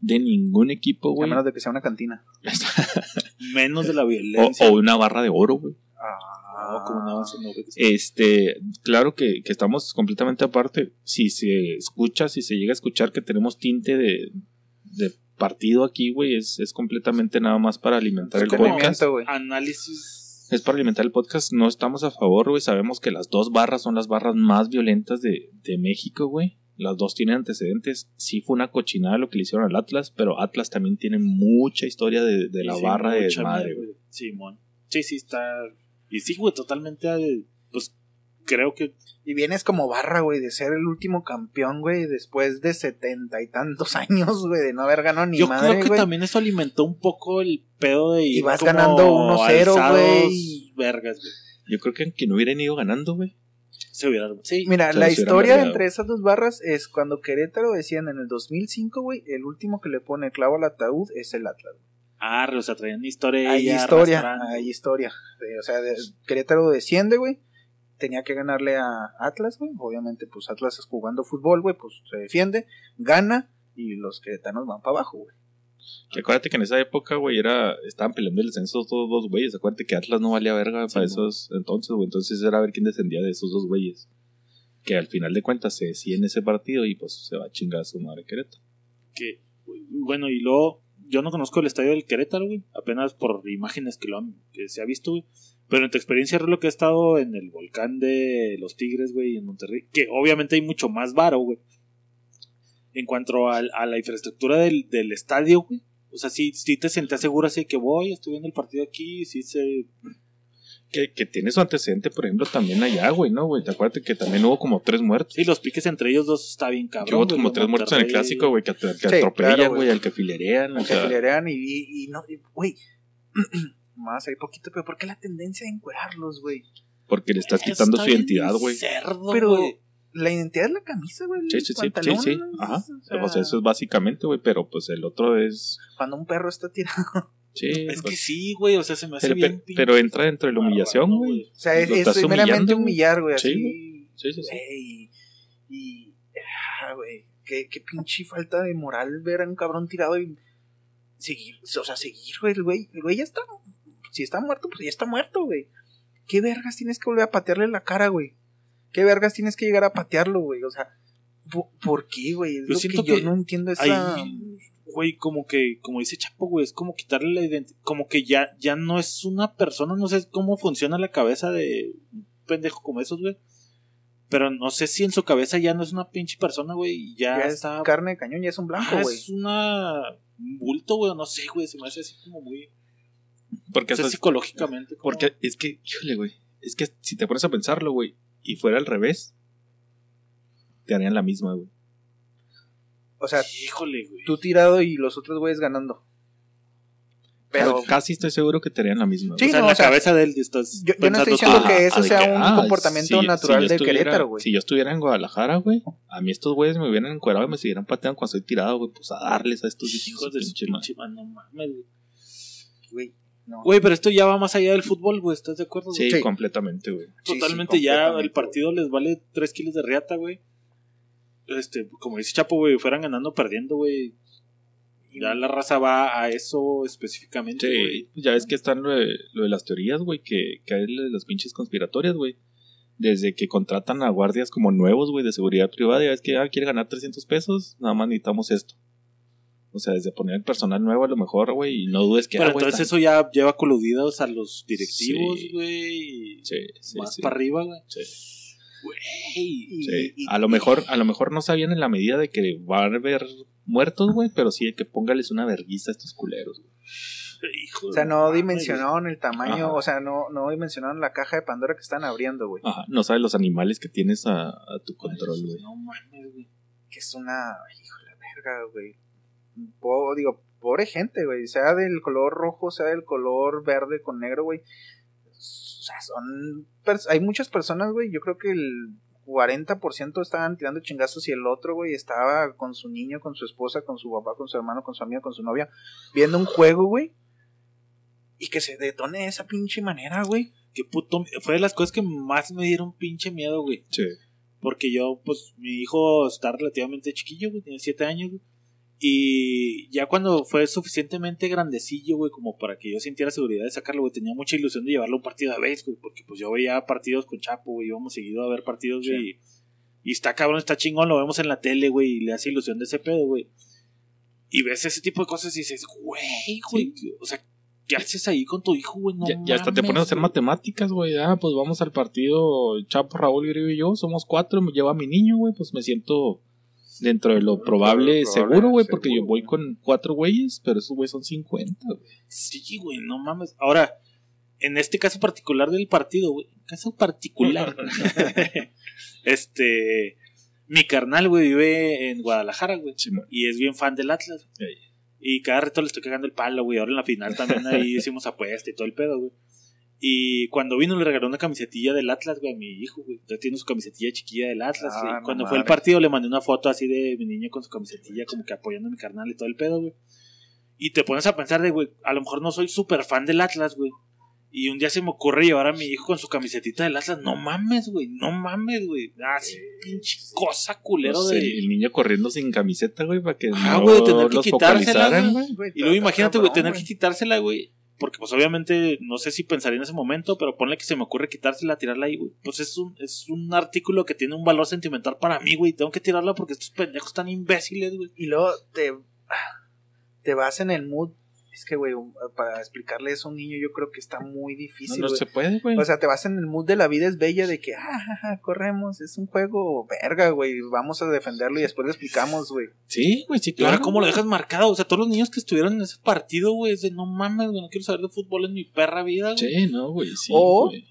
de ningún equipo, A güey. menos de que sea una cantina. Menos de la violencia. o una barra de oro, güey. Ah, No, como una base, no, güey. Este, claro que, que estamos completamente aparte. Si se escucha, si se llega a escuchar que tenemos tinte de, de partido aquí, güey, es, es completamente nada más para alimentar el Entretenimiento, podcast. güey. Análisis. Es para alimentar el podcast. No estamos a favor, güey. Sabemos que las dos barras son las barras más violentas de, de México, güey. Las dos tienen antecedentes. Sí fue una cochinada lo que le hicieron al Atlas, pero Atlas también tiene mucha historia de, de la Sí, barra de madre, güey. Simón. Sí, sí, está. Y sí, güey, totalmente. eh, Pues creo que. Y vienes como barra, güey, de ser el último campeón, güey, después de setenta y tantos años, güey, de no haber ganado ni yo madre, creo que también eso alimentó un poco el pedo de ir. Y vas como ganando 1-0, alzados, güey. Vergas, güey. Yo creo que aunque no hubieran ido ganando, güey. Se hubiera. Sí. Mira, la hubieran historia entre esas dos barras es cuando Querétaro decían en el 2005, güey, el último que le pone el clavo al ataúd es el Atlas. Ah, o sea, traían historia. Hay historia, arrastrando. hay historia. Eh, O sea, Querétaro desciende, güey. Tenía que ganarle a Atlas, güey. Obviamente, pues Atlas es jugando fútbol, güey, pues se defiende, gana y los queretanos van para abajo, güey. Que acuérdate que en esa época, güey, era, estaban peleando el descenso todos dos güeyes. Acuérdate que Atlas no valía verga para esos entonces, güey. Entonces era ver quién descendía de esos dos güeyes. Que al final de cuentas se decía en ese partido y pues se va a chingar a su madre Querétaro. que bueno y luego yo no conozco el estadio del Querétaro güey apenas por imágenes que lo han que se ha visto güey pero en tu experiencia lo que ha estado en el volcán de los Tigres güey en Monterrey que obviamente hay mucho más varo güey en cuanto al- a, la infraestructura del, del estadio güey o sea sí, sí te sentías seguro así que voy estoy viendo el partido aquí sí se Que, que tiene su antecedente, por ejemplo, también allá, güey, ¿no, güey? Te acuerdas que también hubo como tres muertos. sí los piques entre ellos dos está bien que cabrón hubo güey, como tres muertos en el clásico, güey, que, que Sí, atropellan, claro, güey, al que filerean. Al que sea, filerean y, y, y no, y, güey. Más ahí poquito, pero ¿por qué la tendencia de encuerarlos, güey? porque le estás Está quitando su bien identidad, güey. cerdo, Pero güey. La identidad es la camisa, güey. Sí, el sí, sí, sí, pantalón, sí. ¿no? Ajá. O sea, O sea, eso es básicamente, güey, pero pues el otro es... Cuando un perro está tirado. Sí, es que pues, sí güey o sea se me hace pero, bien pero- pero entra dentro de la humillación, bárbaro, güey. O sea, es, es meramente humillar, güey. Sí. Sí, sí, sí. Güey. Y. Ah, güey. Qué, qué pinche falta de moral ver a un cabrón tirado y. Seguir. O sea, seguir, güey. El güey, el güey ya está. Si está muerto, pues ya está muerto, güey. ¿Qué vergas tienes que volver a patearle la cara, güey? ¿Qué vergas tienes que llegar a patearlo, güey? O sea, ¿por, qué, güey? Es Yo lo siento que yo que no entiendo esa. Ahí, güey, como que, como dice Chapo, güey, es como quitarle la identidad, como que ya, ya no es una persona, no sé cómo funciona la cabeza de un pendejo como esos, güey. Pero no sé si en su cabeza ya no es una pinche persona, güey, y ya, Ya es está. carne de cañón, ya es un blanco, Ajá, güey. es una. un bulto, güey, no sé, güey, se me hace así como muy. Porque o sea, eso es- psicológicamente. como- Porque es que, híjole, güey. Es que si te pones a pensarlo, güey, y fuera al revés, te harían la misma, güey. O sea, Híjole, güey. tú tirado y los otros güeyes ganando. Pero. Pero casi estoy seguro que te harían la misma. Sí, güey. o sea, no, en la o sea, cabeza de él estás. yo- yo no estoy pensando diciendo tú, que ah, eso de sea que, un ah, comportamiento si- natural si yo de estuviera- Querétaro, güey. Si yo estuviera en Guadalajara, güey, a mí estos güeyes me hubieran encuerado y me siguieran pateando cuando estoy tirado, güey, pues a darles a estos Hijos de su pinche madre. pinche madre, no mames, güey. Güey, no. Güey, pero esto ya va más allá del fútbol, güey, ¿estás de acuerdo? Sí, Sí. completamente, güey. Sí, sí, Totalmente ya completamente, el partido les vale 3 kilos de riata, güey. Este, como dice Chapo, güey, fueran ganando perdiendo, güey. Ya la raza va a eso específicamente, Sí, güey. ya ves que están lo de, lo de las teorías, güey, que, que hay lo de las pinches conspiratorias, güey. Desde que contratan a guardias como nuevos, güey, de seguridad privada, ya ves que ah, quiere ganar 300 pesos, nada más necesitamos esto. O sea, desde poner el personal nuevo a lo mejor, güey, y no dudes que... Pero ah, entonces están- eso ya lleva coludidos a los directivos, Sí. güey. y Sí, sí, más sí. para arriba, güey. Sí. Güey. Sí, a lo mejor, a lo mejor no sabían en la medida de que van a haber muertos, güey, pero sí de que póngales una verguiza a estos culeros, güey. Hijo O sea, no dimensionaron el tamaño, Ajá. o sea, no, no dimensionaron la caja de Pandora que están abriendo, güey. Ajá, no sabes los animales que tienes a, a tu control, güey. No mames, güey. Que es una. Hijo de la verga, güey. Po- digo, pobre gente, güey. Sea del color rojo, sea del color verde con negro, güey. O sea, son. Hay muchas personas, güey. Yo creo que el 40% estaban tirando chingazos y el otro, güey, estaba con su niño, con su esposa, con su papá, con su hermano, con su amiga, con su novia, viendo un juego, güey. Y que se detone de esa pinche manera, güey. Qué puto. Fue de las cosas que más me dieron pinche miedo, güey. Sí. Porque yo, pues, mi hijo está relativamente chiquillo, güey, tiene 7 años, güey. Y ya cuando fue suficientemente grandecillo, güey, como para que yo sintiera seguridad de sacarlo, güey, tenía mucha ilusión de llevarlo a un partido de güey, porque pues yo veía partidos con Chapo, güey, íbamos seguido a ver partidos, güey. y- Y está cabrón, está chingón, lo vemos en la tele, güey, y le hace ilusión de ese pedo, güey. Y ves ese tipo de cosas y dices, güey, güey, o sea, ¿qué haces ahí con tu hijo, güey? No ya, ya hasta te pones a hacer güey. matemáticas, güey. Ah, pues vamos al partido Chapo, Raúl, Griego y yo. Somos cuatro. Me lleva a mi niño, güey. Pues me siento dentro de lo probable, de lo probable, seguro, güey. Porque yo voy con cuatro güeyes, pero esos güeyes son 50, güey. Sí, güey, no mames. Ahora, en este caso particular del partido, güey, caso particular, este, mi carnal, güey, vive en Guadalajara, güey, y es bien fan del Atlas. Y cada reto le estoy cagando el palo, güey. Ahora en la final también ahí hicimos apuesta y todo el pedo, güey. Y cuando vino le regaló una camisetilla del Atlas, güey, a mi hijo, güey. Entonces tiene su camisetilla chiquilla del Atlas, Ah, no Cuando fue el partido le mandé una foto así de mi niño con su camisetilla, como que apoyando a mi carnal y todo el pedo, güey. Y te pones a pensar de, güey, a lo mejor no soy súper fan del Atlas, güey. Y un día se me ocurre llevar a mi hijo con su camisetita del Atlas. No mames, güey, no mames, güey. Ah, sí, pinche cosa culero No sé, de... el niño corriendo sin camiseta, güey, para que Ah, no güey, tener que quitársela, güey. Y luego imagínate, güey, tener que quitársela, güey. Porque, pues, obviamente, no sé si pensaría en ese momento, pero ponle que se me ocurre quitársela, tirarla ahí, güey. Pues es un, es un artículo que tiene un valor sentimental para mí, güey. Tengo que tirarla porque estos pendejos están imbéciles, güey. Y luego te, te vas en el mood. Es que, güey, para explicarle eso a un niño, yo creo que está muy No, difícil. no güey. se puede, güey. O sea, te vas en el mood de la vida es bella, de que, ah, ja, ja, corremos, es un juego verga, güey, vamos a defenderlo y después le explicamos, güey. sí, güey, sí, Y claro. ahora, ¿cómo lo dejas marcado? O sea, todos los niños que estuvieron en ese partido, güey, es de no mames, güey, no quiero saber de fútbol en mi perra vida, güey. Sí, no, güey, sí. O- güey.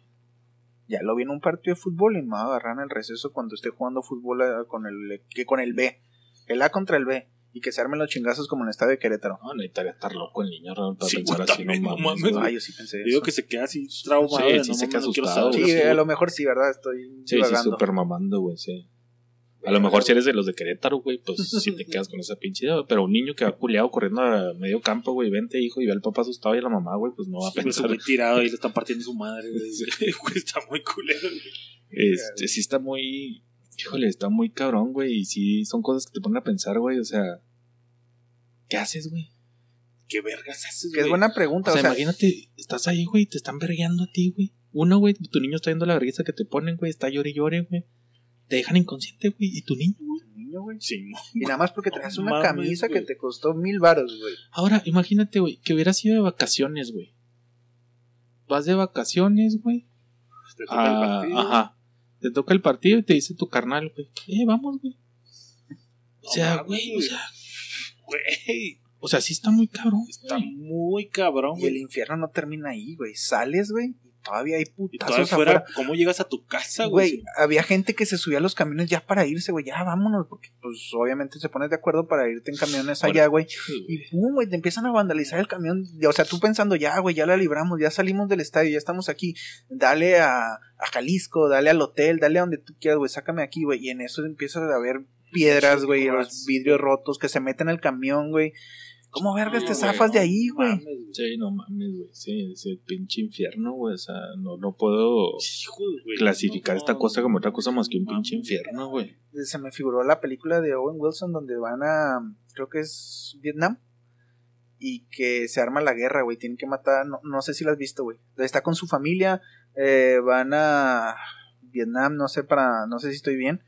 Ya lo vi en un partido de fútbol y me va a agarrar en el receso cuando esté jugando fútbol eh, con el, que con el B. El A contra el B. Y que se armen los chingazos como en el estadio de Querétaro. No, necesitaría estar loco el niño, Raúl, para Sí, pensar güey, así, no no mames. Ay, yo sí pensé Digo eso. que se queda así traumado. Sí, de, sí no se queda no asustado, Sí, a lo mejor sí, ¿verdad? Estoy Sí, sí, divagando. súper mamando, güey, sí. A lo mejor si eres de los de Querétaro, güey, pues si te quedas con esa pinche idea, pero un niño que va culeado corriendo a medio campo, güey, vente, hijo, y ve al papá asustado y a la mamá, güey, pues no va a Sí, güey, pensar. muy tirado y le están partiendo su madre, güey. Güey, está muy culero, güey. Este, sí está muy, híjole, está muy cabrón, güey, y sí son cosas que te ponen a pensar, güey, o sea, ¿qué haces, güey? ¿Qué vergas haces, Que es güey? buena O pregunta, sea, o sea, imagínate, estás ahí, güey, te están vergueando a ti, güey. Uno, güey, tu niño está viendo la vergüenza que te ponen, güey, está llore y llore, güey. Te dejan inconsciente, güey, y tu niño, güey. niño, güey. Sí, Y nada más porque traes No una mames, camisa que güey. te costó mil varos, güey. Ahora, imagínate, güey, que hubieras sido de vacaciones, güey. Vas de vacaciones, güey. te toca el Ah, partido. ajá. Te toca el partido y te dice tu carnal, güey. Eh, vamos, güey. O No sea, mames, güey, o sea, Güey, o sea, sí está muy cabrón. está güey. muy cabrón, Y el infierno no termina ahí, güey. Sales, güey, y todavía hay Y todavía putazos fuera, afuera. ¿cómo llegas a tu casa, güey? Güey, había gente que se subía a los camiones ya para irse, güey. Ya vámonos, porque pues obviamente se pones de acuerdo para irte en camiones allá, güey. Y pum, güey, te empiezan a vandalizar el camión. O sea, tú pensando, ya, güey, ya la libramos, ya salimos del estadio, ya estamos aquí. Dale a, a Jalisco, dale al hotel, dale a donde tú quieras, güey, sácame aquí, güey. Y en eso empieza a haber piedras, güey, los vidrios rotos que se meten al camión, güey. ¿Cómo vergas te Sí, zafas de ahí, güey? Sí, no mames, güey. Sí, ese pinche infierno, güey. O sea, no, no puedo clasificar no, esta cosa como otra cosa más que un mames. pinche infierno, güey. Se me figuró la película de Owen Wilson donde van a, creo que es Vietnam. Y que se arma la guerra, güey. Tienen que matar, no, no sé si la has visto, güey. Está con su familia, eh, van a Vietnam, no sé para, no sé si estoy bien.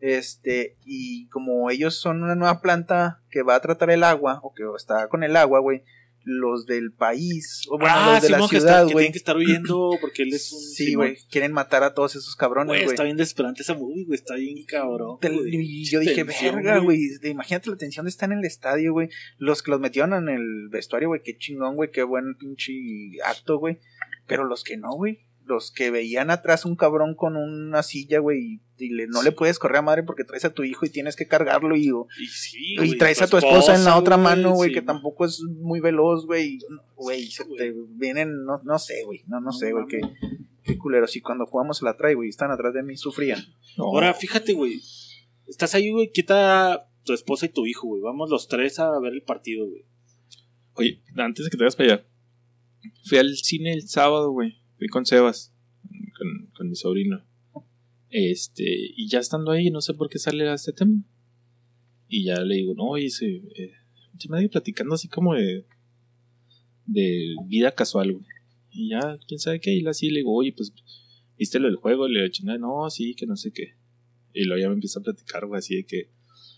Este, y como ellos son una nueva planta que va a tratar el agua, o que está con el agua, güey, los del país, o bueno, ah, los de la ciudad, que güey. tienen que estar huyendo porque él es un. Sí, güey, quieren matar a todos esos cabrones, Güey, está bien desesperante esa movie, güey. Está bien cabrón. Te- güey. y yo dije, Tensión, verga, güey. Imagínate la tensión de estar en el estadio, güey. Los que los metieron en el vestuario, güey, qué chingón, güey. Qué buen pinche acto, güey. Pero los que no, güey. Los que veían atrás un cabrón con una silla, güey. Y, y le- no le puedes correr a madre porque traes a tu hijo y tienes que cargarlo. Y, o- Y, sí, y güey, traes a tu esposa en la otra mano, güey, sí, que tampoco es muy veloz, güey. Güey, Sí, se te vienen, no, no sé, güey. No, no, No sé, güey. Qué, mames. qué culero. Si cuando jugamos la trae, güey, están atrás de mí, sufrían. No, Ahora, fíjate, güey. Estás ahí, güey. Quita tu esposa y tu hijo, güey. Vamos los tres a ver el partido, güey. Oye, antes de que te vayas para allá, fui al cine el sábado, güey. Fui con Sebas, con, con mi sobrino. Este, y ya estando ahí, no sé por qué sale este tema. Y ya le digo, no, oye, sí, eh, se me dio platicando así como de, de vida casual, güey. Y ya, quién sabe qué, y así le digo, oye, pues, ¿viste lo del juego? Y le digo, no, sí, que no sé qué. Y luego ya me empieza a platicar, güey, así de que,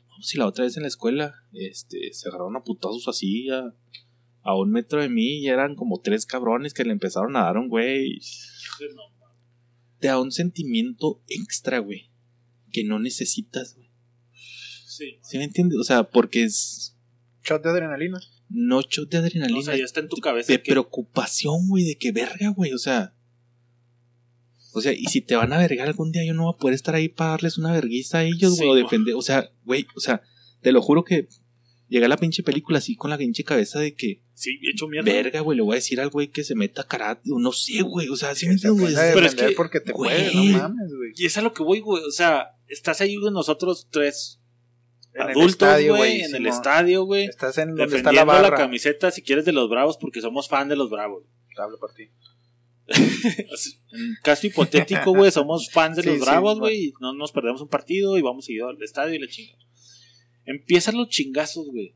no, si la otra vez en la escuela, este, se agarraron a putazos así a, a un metro de mí y eran como tres cabrones que le empezaron a dar un güey. Te da un sentimiento extra, güey, que no necesitas, güey. Sí. ¿Sí me entiendes? O sea, porque es Shot de adrenalina. no shot de adrenalina, O sea, ya está en tu cabeza. de que- preocupación, güey, de que verga, güey, o sea. O sea, y si te van a vergar algún día, yo no voy a poder estar ahí para darles una verguiza a ellos, Sí, güey, o güey. defender. O sea, güey, o sea, te lo juro que llega la pinche película así con la pinche cabeza de que, Sí, hecho mierda. verga, güey, le voy a decir al güey que se meta karate, no sé, güey, o sea, sí me güey. Pero es que, porque te güey. puede, no mames, güey. Y es a lo que voy, güey. O sea, estás ahí con nosotros tres En el adultos, estadio, güey, en el estadio, güey. Estás en donde está Defendiendo la la, barra. camiseta, si quieres, de los Bravos, porque somos fan de los Bravos. Hablo por ti. Caso hipotético, güey, somos fans de Sí, los sí, Bravos, güey, y no nos perdemos un partido y vamos seguido al estadio y la chinga. Empiezan los chingazos, güey.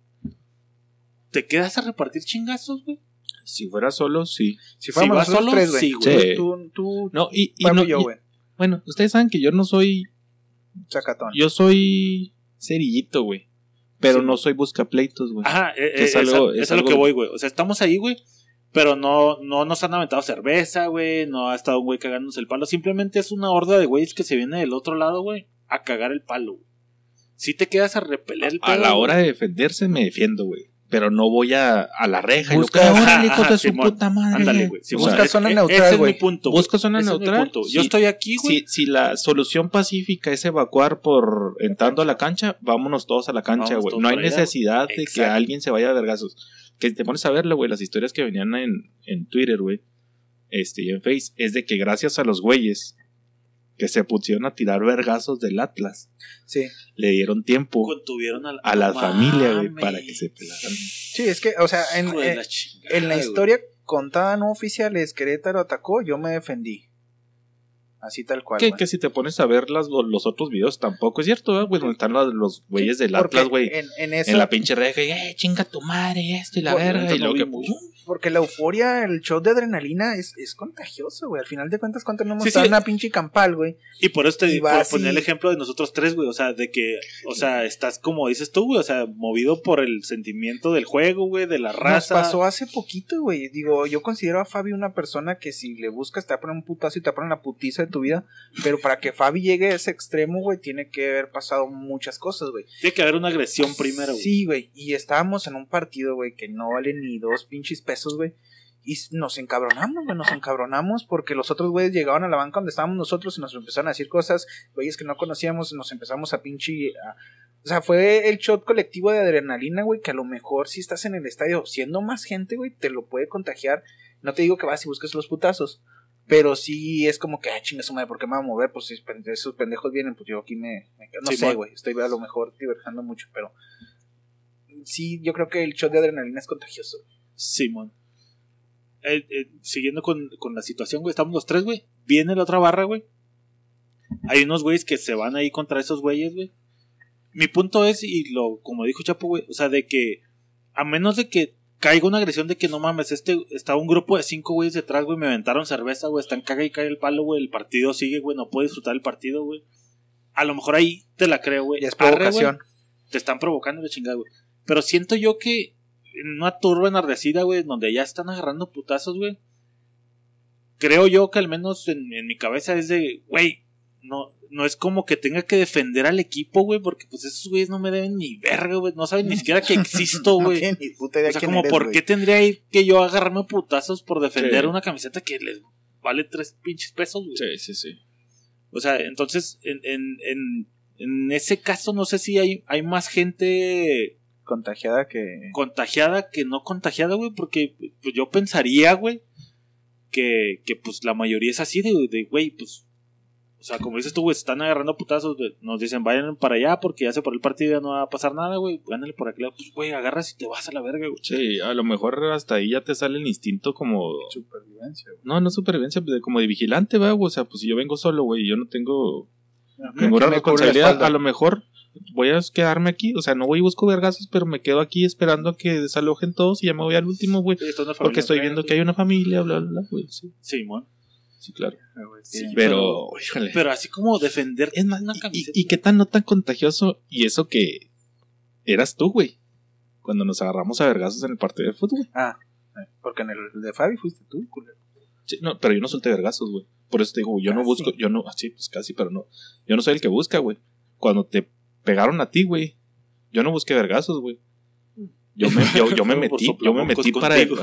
¿Te quedas a repartir chingazos, güey? Si fuera solo, sí. Si vas nosotros solo, tres, güey. sí, güey. Sí. Tú, tú, No, y, no, y yo, y- güey. bueno, ustedes saben que yo no soy, Sacatón. yo soy cerillito, güey, pero Sí. no soy buscapleitos, güey. Ajá, eh, eh, es algo- es, a- es es a lo que voy, güey. O sea, estamos ahí, güey. Pero no, no nos han aventado cerveza, güey. No ha estado un güey cagándonos el palo. Simplemente es una horda de güeyes que se viene del otro lado, güey, a cagar el palo, güey. Si te quedas a repeler el A la hora de defenderse me defiendo, güey. Pero no voy a, a la reja Busca- órale, hijo de su puta madre. Ándale, güey. O busca sea, zona es- neutral, Ese es güey. mi punto. Busca zona Ese es mi neutral. Yo estoy aquí, güey. si, si la solución pacífica es evacuar por entrando a la cancha, vámonos todos a la cancha, güey. No hay allá, necesidad de que alguien se vaya a vergazos. Que te pones a verlo, güey, las historias que venían en, en Twitter, güey, este, y en Face, es de que gracias a los güeyes que se pusieron a tirar vergazos del Atlas, Sí. le dieron tiempo Contuvieron a la, a la No familia, güey, para que se pelaran. Sí, es que, o sea, en, en- la chingada, en la historia contada no oficiales, Querétaro atacó, yo me defendí. Así tal cual. Que, que si te pones a ver las, los otros videos tampoco es cierto, ¿verdad, güey, donde están los, los güeyes del Atlas, güey. En, en eso, En la pinche reja, y, eh, chinga tu madre, esto y la verga. Y luego que, vimos. porque la euforia, el show de adrenalina es, es contagioso, güey. Al final de cuentas, ¿cuánto no hemos Sí, sí. en una pinche campal, güey? Y por eso te Y por poner el ejemplo de nosotros tres, güey. O sea, de que, o sea, estás como dices tú, güey. O sea, movido por el sentimiento del juego, güey, de la Nos raza. pasó hace poquito, güey. Digo, yo considero a Fabi una persona que si le buscas te va a poner un putazo y te va a poner la putiza de tu vida. Pero para que Fabi llegue a ese extremo, güey, tiene que haber pasado muchas cosas, güey. Tiene que haber una agresión primero, güey. Sí, güey. Y estábamos en un partido, güey, que no vale ni dos pinches pesos, güey. Y nos encabronamos, güey, nos encabronamos porque los otros güeyes llegaban a la banca donde estábamos nosotros y nos empezaron a decir cosas, güeyes que no conocíamos, nos empezamos a pinche... a- O sea, fue el shot colectivo de adrenalina, güey, que a lo mejor si estás en el estadio siendo más gente, güey, te lo puede contagiar. No te digo que vas y busques los putazos, pero sí es como que, ah, chinga su madre, ¿por qué me voy a mover? Pues si esos pendejos vienen, pues yo aquí me... no Sí, sé, güey, estoy a lo mejor diverjando mucho, pero... Sí, yo creo que el shot de adrenalina es contagioso. Simón. Eh, eh, siguiendo con, con la situación, güey. Estamos los tres, güey. Viene la otra barra, güey. Hay unos güeyes que se van ahí contra esos güeyes, güey. Mi punto es, y lo, como dijo Chapo, güey, o sea, de que a menos de que caiga una agresión de que no mames, este, está un grupo de cinco güeyes detrás, güey, me aventaron cerveza, güey, están caga y cae el palo, güey, el partido sigue, güey, no puedo disfrutar el partido, güey. A lo mejor ahí te la creo, güey. Y es Arre, güey, provocación. te están provocando la chingada, güey. Pero siento yo que en una turba enardecida, güey, donde ya están agarrando putazos, güey. Creo yo que al menos en, en mi cabeza es de, güey, no, no es como que tenga que defender al equipo, güey, porque pues esos güeyes no me deben ni verga, güey. No saben ni siquiera que existo, güey. tiene ni puta idea o sea, como, eres, ¿por qué tendría que yo agarrarme a putazos por defender Sí. una camiseta que les vale tres pinches pesos, güey? Sí, sí, sí. O sea, entonces, en, en, en, en ese caso, no sé si hay, hay más gente Contagiada que... contagiada que no contagiada, güey, porque pues, yo pensaría, güey, que, que pues la mayoría es así de, de, güey, pues, sea, como dices tú, güey, se están agarrando putazos, güey, nos dicen, vayan para allá porque ya se por el partido ya no va a pasar nada, güey, gánale por aquí, pues, güey, agarras y te vas a la verga, güey. Sí, a lo mejor hasta ahí ya te sale el instinto como... Supervivencia, güey. No, no supervivencia, como de vigilante, va, O sea, pues si yo vengo solo, güey, yo no tengo ninguna responsabilidad, a lo mejor voy a quedarme aquí. O sea, no voy y busco vergazos, pero me quedo aquí esperando a que desalojen todos y ya me voy al último, güey. Sí, Porque estoy viendo güey. que hay una familia, bla, bla, bla, güey. Sí, Simón. Sí, claro. Sí, Pero, híjole. Pero así como defender Es más, una y- y, camiseta. y qué tan no tan contagioso? Y eso que eras tú, güey. Cuando nos agarramos a vergazos en el partido de fútbol. Ah, eh, porque en el de Fabi fuiste tú, culero. Sí, no, pero yo no solté vergazos, güey. Por eso te digo, yo no busco, yo no, ah, sí, pues casi, pero no. Yo no soy el que busca, güey. Cuando te pegaron a ti, güey, yo no busqué vergazos, güey. Yo me, yo, yo me metí, yo me metí para, yo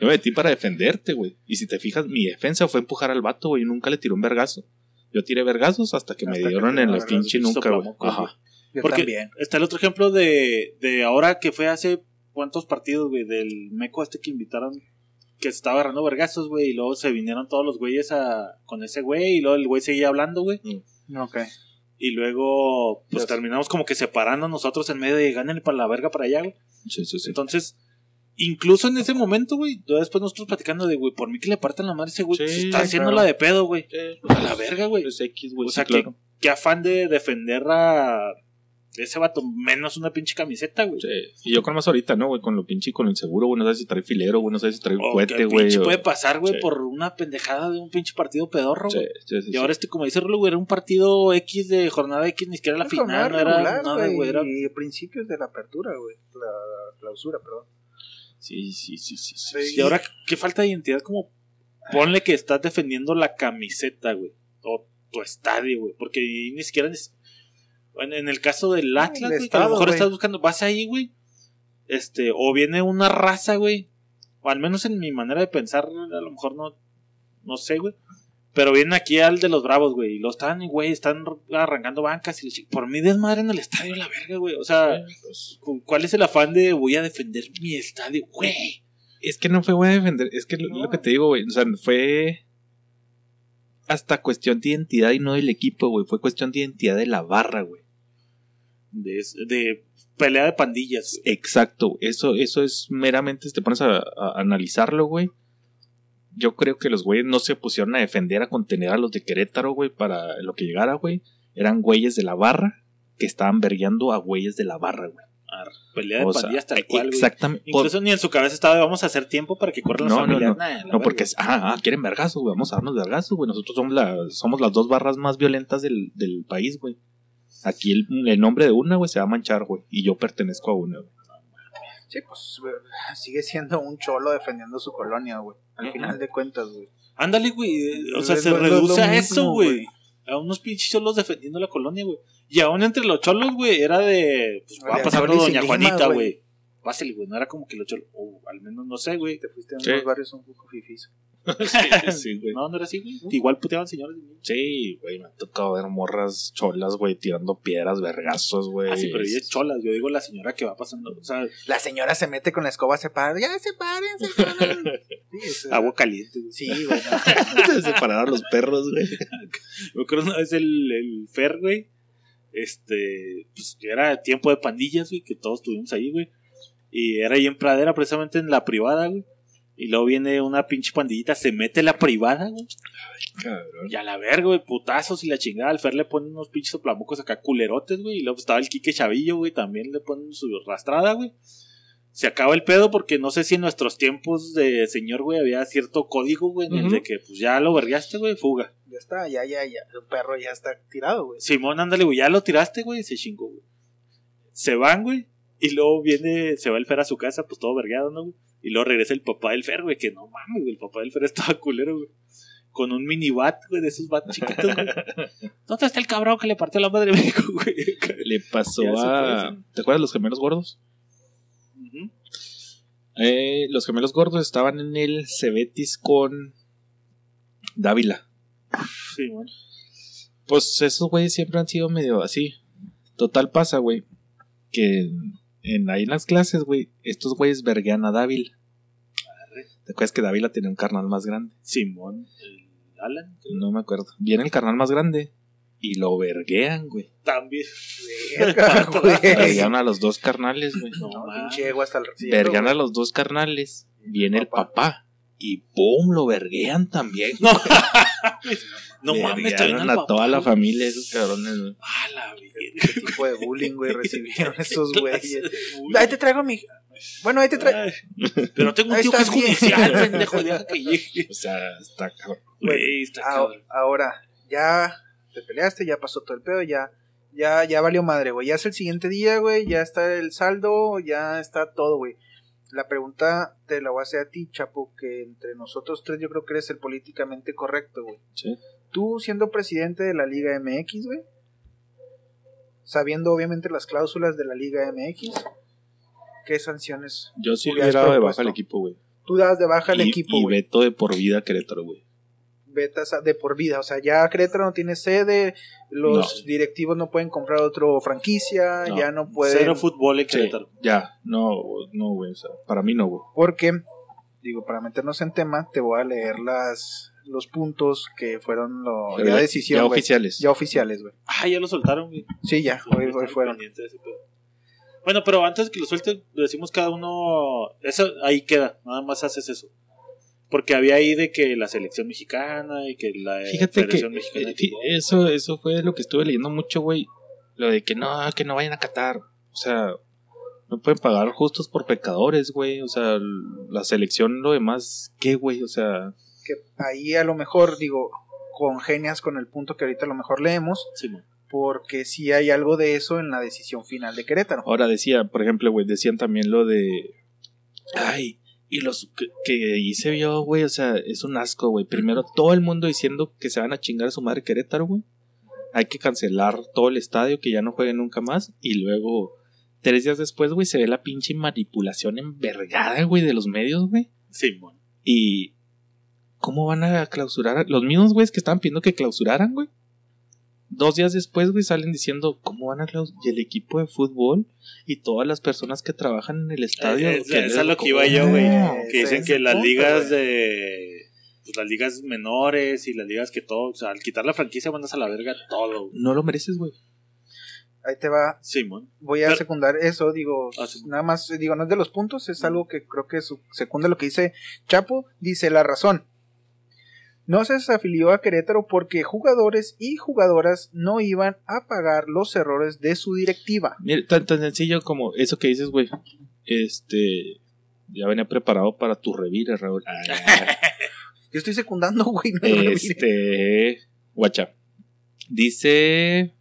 me metí para defenderte, güey. Y si te fijas, mi defensa fue empujar al vato, güey. Nunca le tiré un vergazo. Yo tiré vergazos hasta que me Hasta dieron en la pinche el nunca, güey. Ajá. Yo Porque también. está el otro ejemplo de, de ahora que fue hace cuántos partidos, güey, del meco este que invitaron, que se estaba agarrando vergazos, güey, y luego se vinieron todos los güeyes a, con ese güey, y luego el güey seguía hablando, güey, Ok. y luego, pues Yes. terminamos como que separando nosotros en medio de gánenle para la verga para allá, güey. Sí, sí, sí. Entonces, incluso en ese momento, güey, después nosotros platicando de, güey, por mí que le partan la madre ese güey, Sí, se está haciendo claro. la de pedo, güey. A la verga, güey. Es X, güey. O sí, sea, claro. Qué afán de defender a ese vato, menos una pinche camiseta, güey. Sí. Y yo con más ahorita, ¿no, güey? Con lo pinche y con el seguro, güey. No sé si trae filero, güey. No sé si trae O cohete, güey. pinche o- puede pasar, güey, Sí. por una pendejada de un pinche partido pedorro, Sí, güey. sí, sí, Y sí. ahora este, como dice Rulo, güey, era un partido X de jornada X, ni siquiera la final, no era regular, nada, güey. Era... Y principios de la apertura, güey. La clausura, perdón. Sí, sí, sí, sí. sí. Sí. Y ahora, qué falta de identidad, como ponle que estás defendiendo la camiseta, güey, o tu estadio, güey, porque ni siquiera... es- En, en el caso del Atlas, güey, que a lo mejor güey. estás buscando, vas ahí, güey, este, o viene una raza, güey, o al menos en mi manera de pensar, a lo mejor no, no sé, güey. Pero vienen aquí al de los Bravos, güey. Y lo están, güey, están arrancando bancas. Y por mí desmadre en el estadio, la verga, güey. O sea, ¿cu- ¿cuál es el afán de voy a defender mi estadio, güey? Es que no fue voy a defender. Es que No. lo que te digo, güey. O sea, fue hasta cuestión de identidad y no del equipo, güey. Fue cuestión de identidad de la barra, güey. De, de pelea de pandillas. Exacto. Eso, eso es meramente, si te pones a, a analizarlo, güey. Yo creo que los güeyes no se pusieron a defender, a contener a los de Querétaro, güey, para lo que llegara, güey. Eran güeyes de la barra que estaban vergueando a güeyes de la barra, güey. Pelea de O sea, pandillas tal cual, güey. Exactamente. Incluso ni en su cabeza estaba, vamos a hacer tiempo para que corran No, no, familias. no. Nah, la No, porque ah, ah, quieren vergazos, güey. Vamos a darnos vergazos, güey. Nosotros somos, la, somos las dos barras más violentas del, del país, güey. Aquí el, el nombre de una, güey, se va a manchar, güey. Y yo pertenezco a una, güey. Sí, pues güey, sigue siendo un cholo defendiendo su colonia, güey. Al final de cuentas, güey. Ándale, güey. eh, O sea, se lo- es lo reduce a mismo, eso, güey. A unos pinches cholos defendiendo la colonia, güey. Y aún entre los cholos, güey, era de. Pues va De pasando Doña Lima, Juanita, güey. Pásale, güey. No era como que los cholos. O al menos no sé, güey. Te fuiste a Sí. unos barrios un poco fifís. sí, güey. No, no era así, güey. Igual puteaban señores. Sí, güey, me ha tocado ver morras cholas, güey, tirando piedras, vergazos, güey. Ah, sí, pero ella cholas. Yo digo la señora que va pasando. O sea, La señora se mete con la escoba, se para. Ya, sepárense. Sí, agua caliente, güey. Sí, güey. no. Separar a los perros, güey. Yo creo una vez el, el Fer, güey. Este, pues era tiempo de pandillas, güey, que todos estuvimos ahí, güey. Y era ahí en Pradera, precisamente en la privada, güey. Y luego viene una pinche pandillita, se mete la privada, güey. Cabrón. Y a la verga, güey, putazos y la chingada. Al Fer le ponen unos pinches soplamucos acá culerotes, güey. Y luego estaba el Quique Chavillo, güey, también le ponen su rastrada, güey. Se acaba el pedo porque no sé si en nuestros tiempos de señor, güey, había cierto código, güey, en el de que pues ya lo vergaste, güey, fuga. Ya está, ya, ya, ya. El perro ya está tirado, güey. Simón, ándale, güey, ya lo tiraste, güey, se chingó, güey. Se van, güey, y luego viene, se va el Fer a su casa, pues todo vergueado, ¿no, güey? Y luego regresa el papá del Fer, güey, que no mames, güey, el papá del Fer estaba culero, güey. Con un mini bat, güey, de esos bats chiquitos, güey. ¿Dónde está el cabrón que le partió la madre a México, güey? Le pasó a. sí. ¿Te acuerdas de los gemelos gordos? Eh, los gemelos gordos estaban en el Cebetis con Dávila. Simón. Pues esos güeyes siempre han sido medio así. Total pasa, güey. Que en, ahí en las clases, güey, estos güeyes verguean a Dávila. ¿Te acuerdas que Dávila tenía un carnal más grande? Simón. El Alan. No me acuerdo. Viene el carnal más grande y lo verguean, güey. También. Verguean a los dos carnales, güey. No, No, pinche hasta el Verguean a los dos carnales. Viene el Papá. Y ¡pum! lo verguean también. No, no mames, a papá, toda la familia esos cabrones. güey. Ah, la verga. ¿Qué tipo de bullying, güey, recibieron esos güeyes? Ahí te traigo mi. Bueno, ahí te traigo. Pero tengo un tío que es judicial, pendejo, deja que llegue. O sea, está cabrón. Güey, está cabrón. ahora, ya te peleaste, ya pasó todo el pedo, ya, ya, ya valió madre, güey. Ya es el siguiente día, güey, ya está el saldo, ya está todo, güey. La pregunta te la voy a hacer a ti, Chapo, que entre nosotros tres yo creo que eres el políticamente correcto, güey. Sí. Tú siendo presidente de la Liga MX, güey, sabiendo obviamente las cláusulas de la Liga MX, ¿qué sanciones? Yo sí hubiera dado de baja al equipo, güey. Tú das de baja al Y- equipo, Y güey. veto de por vida a Querétaro, güey. Betas de por vida. O sea, ya Querétaro no tiene sede, los No. directivos no pueden comprar otro franquicia, No. ya no pueden. Cero fútbol en Sí, ya, no, no, güey. O sea, para mí no, güey. Porque, digo, para meternos en tema, te voy a leer las los puntos que fueron lo, ya ya- decisión, ya güey. oficiales. Ya oficiales, güey. Ah, ya lo soltaron, güey. Sí, ya, hoy, hoy fueron. Bueno, pero antes de que lo suelten, le decimos cada uno. Eso ahí queda, nada más haces eso. Porque había ahí de que la selección mexicana y que la Fíjate que Mexicana eh, eso, eso fue lo que estuve leyendo mucho, güey. Lo de que no, que no vayan a Qatar. O sea, no pueden pagar justos por pecadores, güey. O sea, la selección, lo demás, ¿qué, güey? O sea, Que ahí a lo mejor, digo, congenias con el punto que ahorita a lo mejor leemos, Simón. porque sí hay algo de eso en la decisión final de Querétaro. ahora decía, por ejemplo, güey, decían también lo de. Ay, y los que, que ahí se vio, güey, o sea, es un asco, güey. Primero, todo el mundo diciendo que se van a chingar a su madre Querétaro, güey. Hay que cancelar todo el estadio, que ya no jueguen nunca más. Y luego, tres días después, güey, se ve la pinche manipulación envergada, güey, de los medios, güey. Simón. Y. ¿Cómo van a clausurar? Los mismos güeyes que estaban pidiendo que clausuraran, güey. Dos días después, güey, salen diciendo, ¿cómo van a clausurar? Y el equipo de fútbol y todas las personas que trabajan en el estadio. Eh, es- que- es lo que iba yo, güey. Que dicen que las punto, ligas de. Pues las ligas menores y las ligas que todo. O sea, al quitar la franquicia mandas a la verga todo. No lo mereces, güey. Ahí te va Simón. voy a Pero- secundar eso, digo, Ah, sí. nada más, digo, no es de los puntos, es algo que creo que su- secunda lo que dice Chapo, dice la razón. No se afilió a Querétaro porque jugadores y jugadoras no iban a pagar los errores de su directiva. Mira, tan, tan sencillo como eso que dices, güey. Este. Ya venía preparado para tu revire, Raúl. Ah, Yo estoy secundando, güey. no este. Guacha. Dice.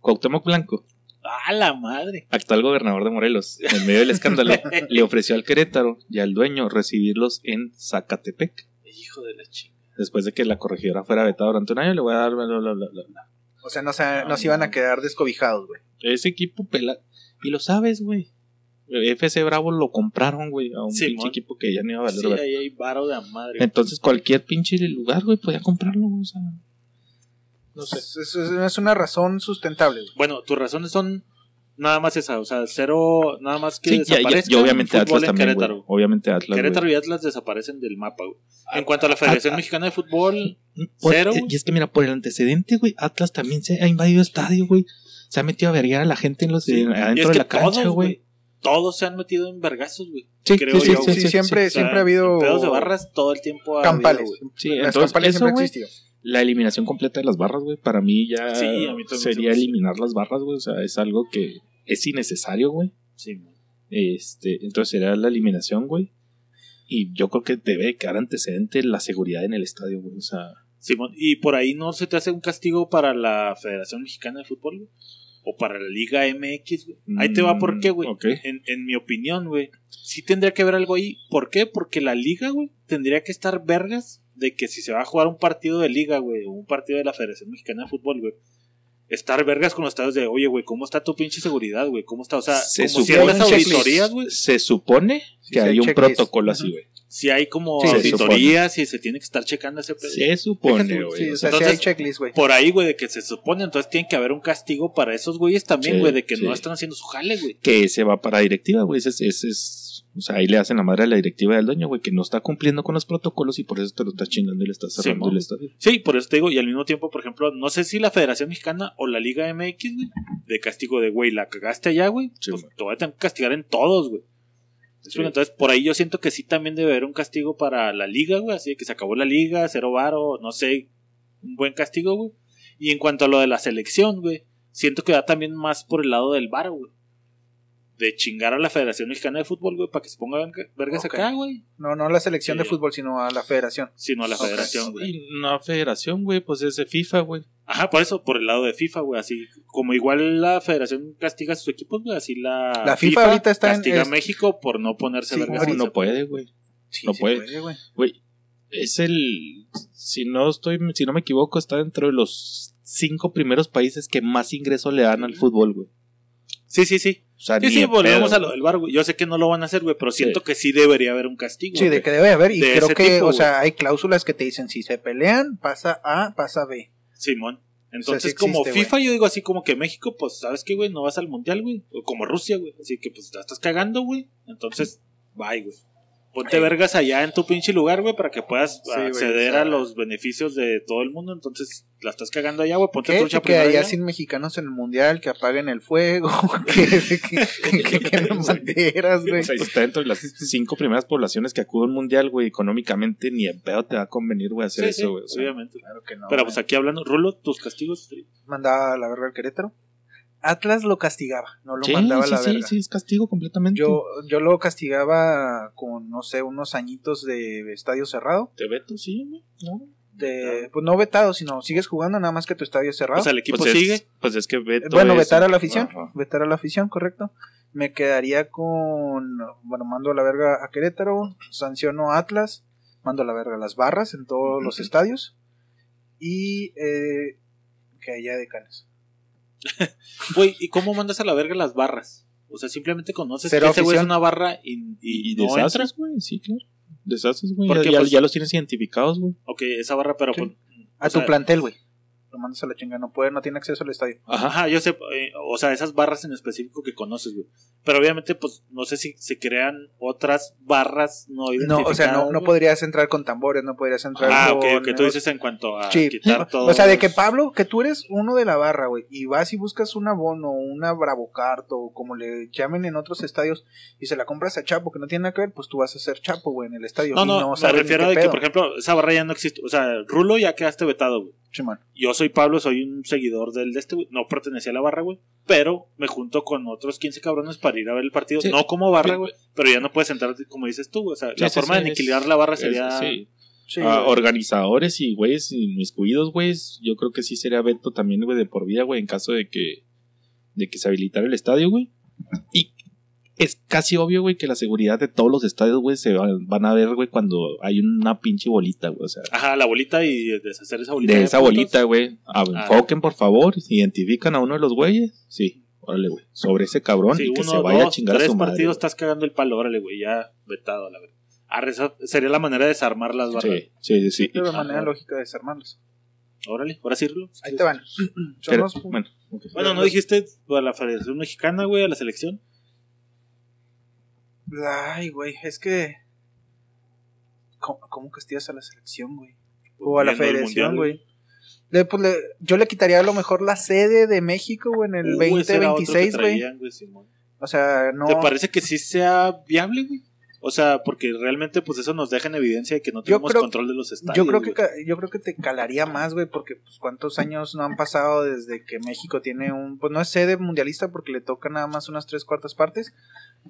Cuauhtémoc Blanco. ¡Ah, la madre! actual gobernador de Morelos, en medio del escándalo, le ofreció al Querétaro y al dueño recibirlos en Zacatepec. Hijo de la chingada. Después de que la corregidora fuera vetada durante un año, le voy a dar bla, bla, bla, bla, bla. O sea, no se, no se iban a quedar descobijados, güey. Ese equipo pela. Y lo sabes, güey. FC Bravo lo compraron, güey, a un Simón. pinche equipo que ya no iba a valer. Sí, ahí hay varo de madre. Entonces, cualquier pinche lugar, güey, podía comprarlo, o sea. No sé. Es, es- es una razón sustentable, güey. Bueno, tus razones son nada más esa, o sea, cero, nada más que Sí, y obviamente el Atlas fútbol en también. Querétaro. Obviamente Atlas. Querétaro y Atlas desaparecen del mapa, güey. En cuanto a la Federación Mexicana de Fútbol, Por- Cero, eh, güey. y es que mira, por el antecedente, güey, Atlas también se ha invadido estadio, güey. Se ha metido a verguear a la gente en los, Sí, es adentro de la cancha, güey. todos se han metido en vergazos, güey. Sí, creo sí, yo, sí. Sí, sí, siempre, sí, siempre O sea, ha habido Pedos de barras todo el tiempo ha campales. habido, güey. Sí, Las entonces, campales eso, siempre han existido. La eliminación completa de las barras, güey, para mí ya Sí, a mí sería eliminar las barras, güey. O sea, es algo que es innecesario, güey. Sí, güey. Este, entonces sería la eliminación, güey. Y yo creo que debe quedar antecedente la seguridad en el estadio, güey. O sea, Simón, ¿y por ahí no se te hace un castigo para la Federación Mexicana de Fútbol, güey? O para la Liga MX, güey. Ahí te va por qué, güey. Mm. En, en mi opinión, güey. Sí tendría que haber algo ahí. ¿Por qué? Porque la liga, güey, tendría que estar vergas de que si se va a jugar un partido de liga, güey, o un partido de la Federación Mexicana de Fútbol, güey. Estar vergas con los estadios de, oye, güey, ¿cómo está tu pinche seguridad, güey? ¿Cómo está? O sea, Se como supone- un checklist. auditorías, güey. se supone Sí, que hay un protocolo así, güey. Si hay como Sí, auditorías y se tiene que estar checando ese pedo. Se supone, güey. sí, o sea, sí hay checklist, güey. Por ahí, güey, de que se supone, entonces tiene que haber un castigo para esos güeyes también, Sí, güey, de que sí. no están haciendo su jale, güey. que se va para directiva, güey. Ese es, ese es- o sea, ahí le hacen la madre a la directiva del dueño, güey, que no está cumpliendo con los protocolos y por eso te lo estás chingando y le estás cerrando el estadio. Sí, por eso te digo, y al mismo tiempo, por ejemplo, no sé si la Federación Mexicana o la Liga MX, güey, de castigo de, güey, la cagaste allá, güey, Sí, pues te voy a tener que castigar en todos, güey. ¿Me explico? Entonces, por ahí yo siento que sí también debe haber un castigo para la liga, güey. Así de que se acabó la liga, cero varo, no sé, un buen castigo, güey. Y en cuanto a lo de la selección, güey, siento que va también más por el lado del varo, güey. De chingar a la Federación Mexicana de Fútbol, güey, para que se ponga verga- vergas acá, güey. No, no a la selección Sí. de fútbol, sino a la federación. Sino a la. Federación, güey. Y una federación, güey, pues es de FIFA, güey. Ajá, por eso, por el lado de FIFA, güey. Así como igual la Federación castiga a sus equipos, güey. Así la, La FIFA ahorita está en- castiga es- a México por no ponerse Sí, vergas. No, no puede, güey. Sí, No sí puede. güey. Güey, es el. Si no estoy, si no me equivoco, está dentro de los cinco primeros países que más ingreso le dan al fútbol, güey. Sí, sí, sí. O sea, Sí, sí, volvemos pedo, a lo del bar, güey. Yo sé que no lo van a hacer, güey, pero siento Sí. que sí debería haber un castigo. Sí, de que debe haber. Y De creo que, tipo, o güey. sea, hay cláusulas que te dicen si se pelean, pasa A, pasa B. Simón. Entonces, sí como existe, FIFA, yo digo así como que México, pues, ¿sabes qué, güey? No vas al mundial, güey. O como Rusia, güey. Así que, pues, te estás cagando, güey. Entonces, bye, güey. Ponte vergas allá en tu pinche lugar, güey, para que puedas güey, acceder a los beneficios de todo el mundo. Entonces, la estás cagando allá, güey. Ponte trucha que allá. sin mexicanos en el mundial, que apaguen el fuego, que, que, que, que quemen banderas, güey. O sea, está dentro de las cinco primeras poblaciones que acuden a un mundial, güey, económicamente ni en pedo te va a convenir, güey, hacer Sí, eso, sí, güey. o sea, obviamente. Claro que no. Pero pues aquí hablando, Rulo, tus castigos. mandaba a la verga al Querétaro. Atlas lo castigaba, no lo sí, mandaba a sí, la sí, verga. sí, es castigo completamente. Yo, yo lo castigaba con, no sé, unos añitos de estadio cerrado. Te veto, sí. ¿no? De, pues no vetado, sino sigues jugando nada más que tu estadio cerrado. O sea, el equipo Pues es- sigue. Pues es que veto bueno, es- vetar a la afición. Ajá. Vetar a la afición, correcto. Me quedaría con. Bueno, mando a la verga a Querétaro. Sanciono a Atlas. Mando a la verga a las barras en todos los estadios. Y. Eh, que haya decanes. Güey, ¿y cómo mandas a la verga las barras? O sea, simplemente conoces Cero que ese güey es una barra y, y, Y no deshaces, güey, sí, claro. Deshaces, güey. Porque, Ya, ya- pues- ya los tienes identificados, güey. Ok, esa barra, pero Sí. pues, A tu sea- plantel, güey. Lo mandas a la chinga. No puede, no tiene acceso al estadio. Ajá. Ajá, yo sé, eh, o sea, esas barras en específico que conoces, güey. Pero obviamente, pues, no sé si se crean otras barras no No, identificadas. o sea, no, no podrías entrar con tambores, no podrías entrar Ah, con. ok, ok, tú dices en cuanto a Sí. quitar todo. O sea, de que Pablo, que tú eres uno de la barra, güey, y vas y buscas un abono, una Bravocarto, o como le llamen en otros estadios, y se la compras a Chapo, que no tiene nada que ver, pues tú vas a ser Chapo, güey, en el estadio. No, y no, me refiero a que, pedo. por ejemplo, esa barra ya no existe. O sea, Rulo ya quedaste vetado, güey. Yo soy Pablo, soy un seguidor del de este, güey. No pertenecía a la barra, güey. Pero me junto con otros 15 cabrones para ir a ver el partido. Sí. No como barra, Sí. güey. Pero ya no puedes entrar como dices tú, güey. O sea, Sí, la sí, forma sí, de es- aniquilar la barra es- sería. sí. Sí, Ah, organizadores y güeyes inmiscuidos, güeyes, yo creo que sí sería veto también, güey, de por vida, güey, en caso de que de que se habilitara el estadio, güey. Y es casi obvio, güey, que la seguridad de todos los estadios, güey, se van, van a ver, güey, cuando hay una pinche bolita, güey, o sea, Ajá, la bolita y deshacer esa bolita. de esa puntos. bolita, güey, ah, Ah. enfoquen, por favor, identifican a uno de los güeyes, sí, órale, güey, sobre ese cabrón Sí, y que uno, se vaya dos, a chingar a tres su madre. partidos güey. estás cagando el palo, órale, güey. Ya vetado, la verdad. Sería la manera de desarmar las barras. Sí, sí, sí, sí. Es la Ajá. manera lógica de desarmarlos. Órale, ahora sí, Rulo. Ahí te van. Pero, los- bueno. Bueno, ¿no dijiste a la Federación Mexicana, güey, a la selección? Ay, güey, es que. ¿Cómo, cómo castigas a la selección, güey? O a la federación, güey. Le- pues, le- yo le quitaría a lo mejor la sede de México, güey, en el Uh, ese era otro que 2026, güey. O sea, no. ¿Te parece que sí sea viable, güey? O sea, porque realmente pues eso nos deja en evidencia de que no tenemos creo- control de los estadios. Yo creo que ca- yo creo que te calaría más, güey, porque pues cuántos años no han pasado desde que México tiene un, pues no es sede mundialista porque le toca nada más unas tres cuartas partes,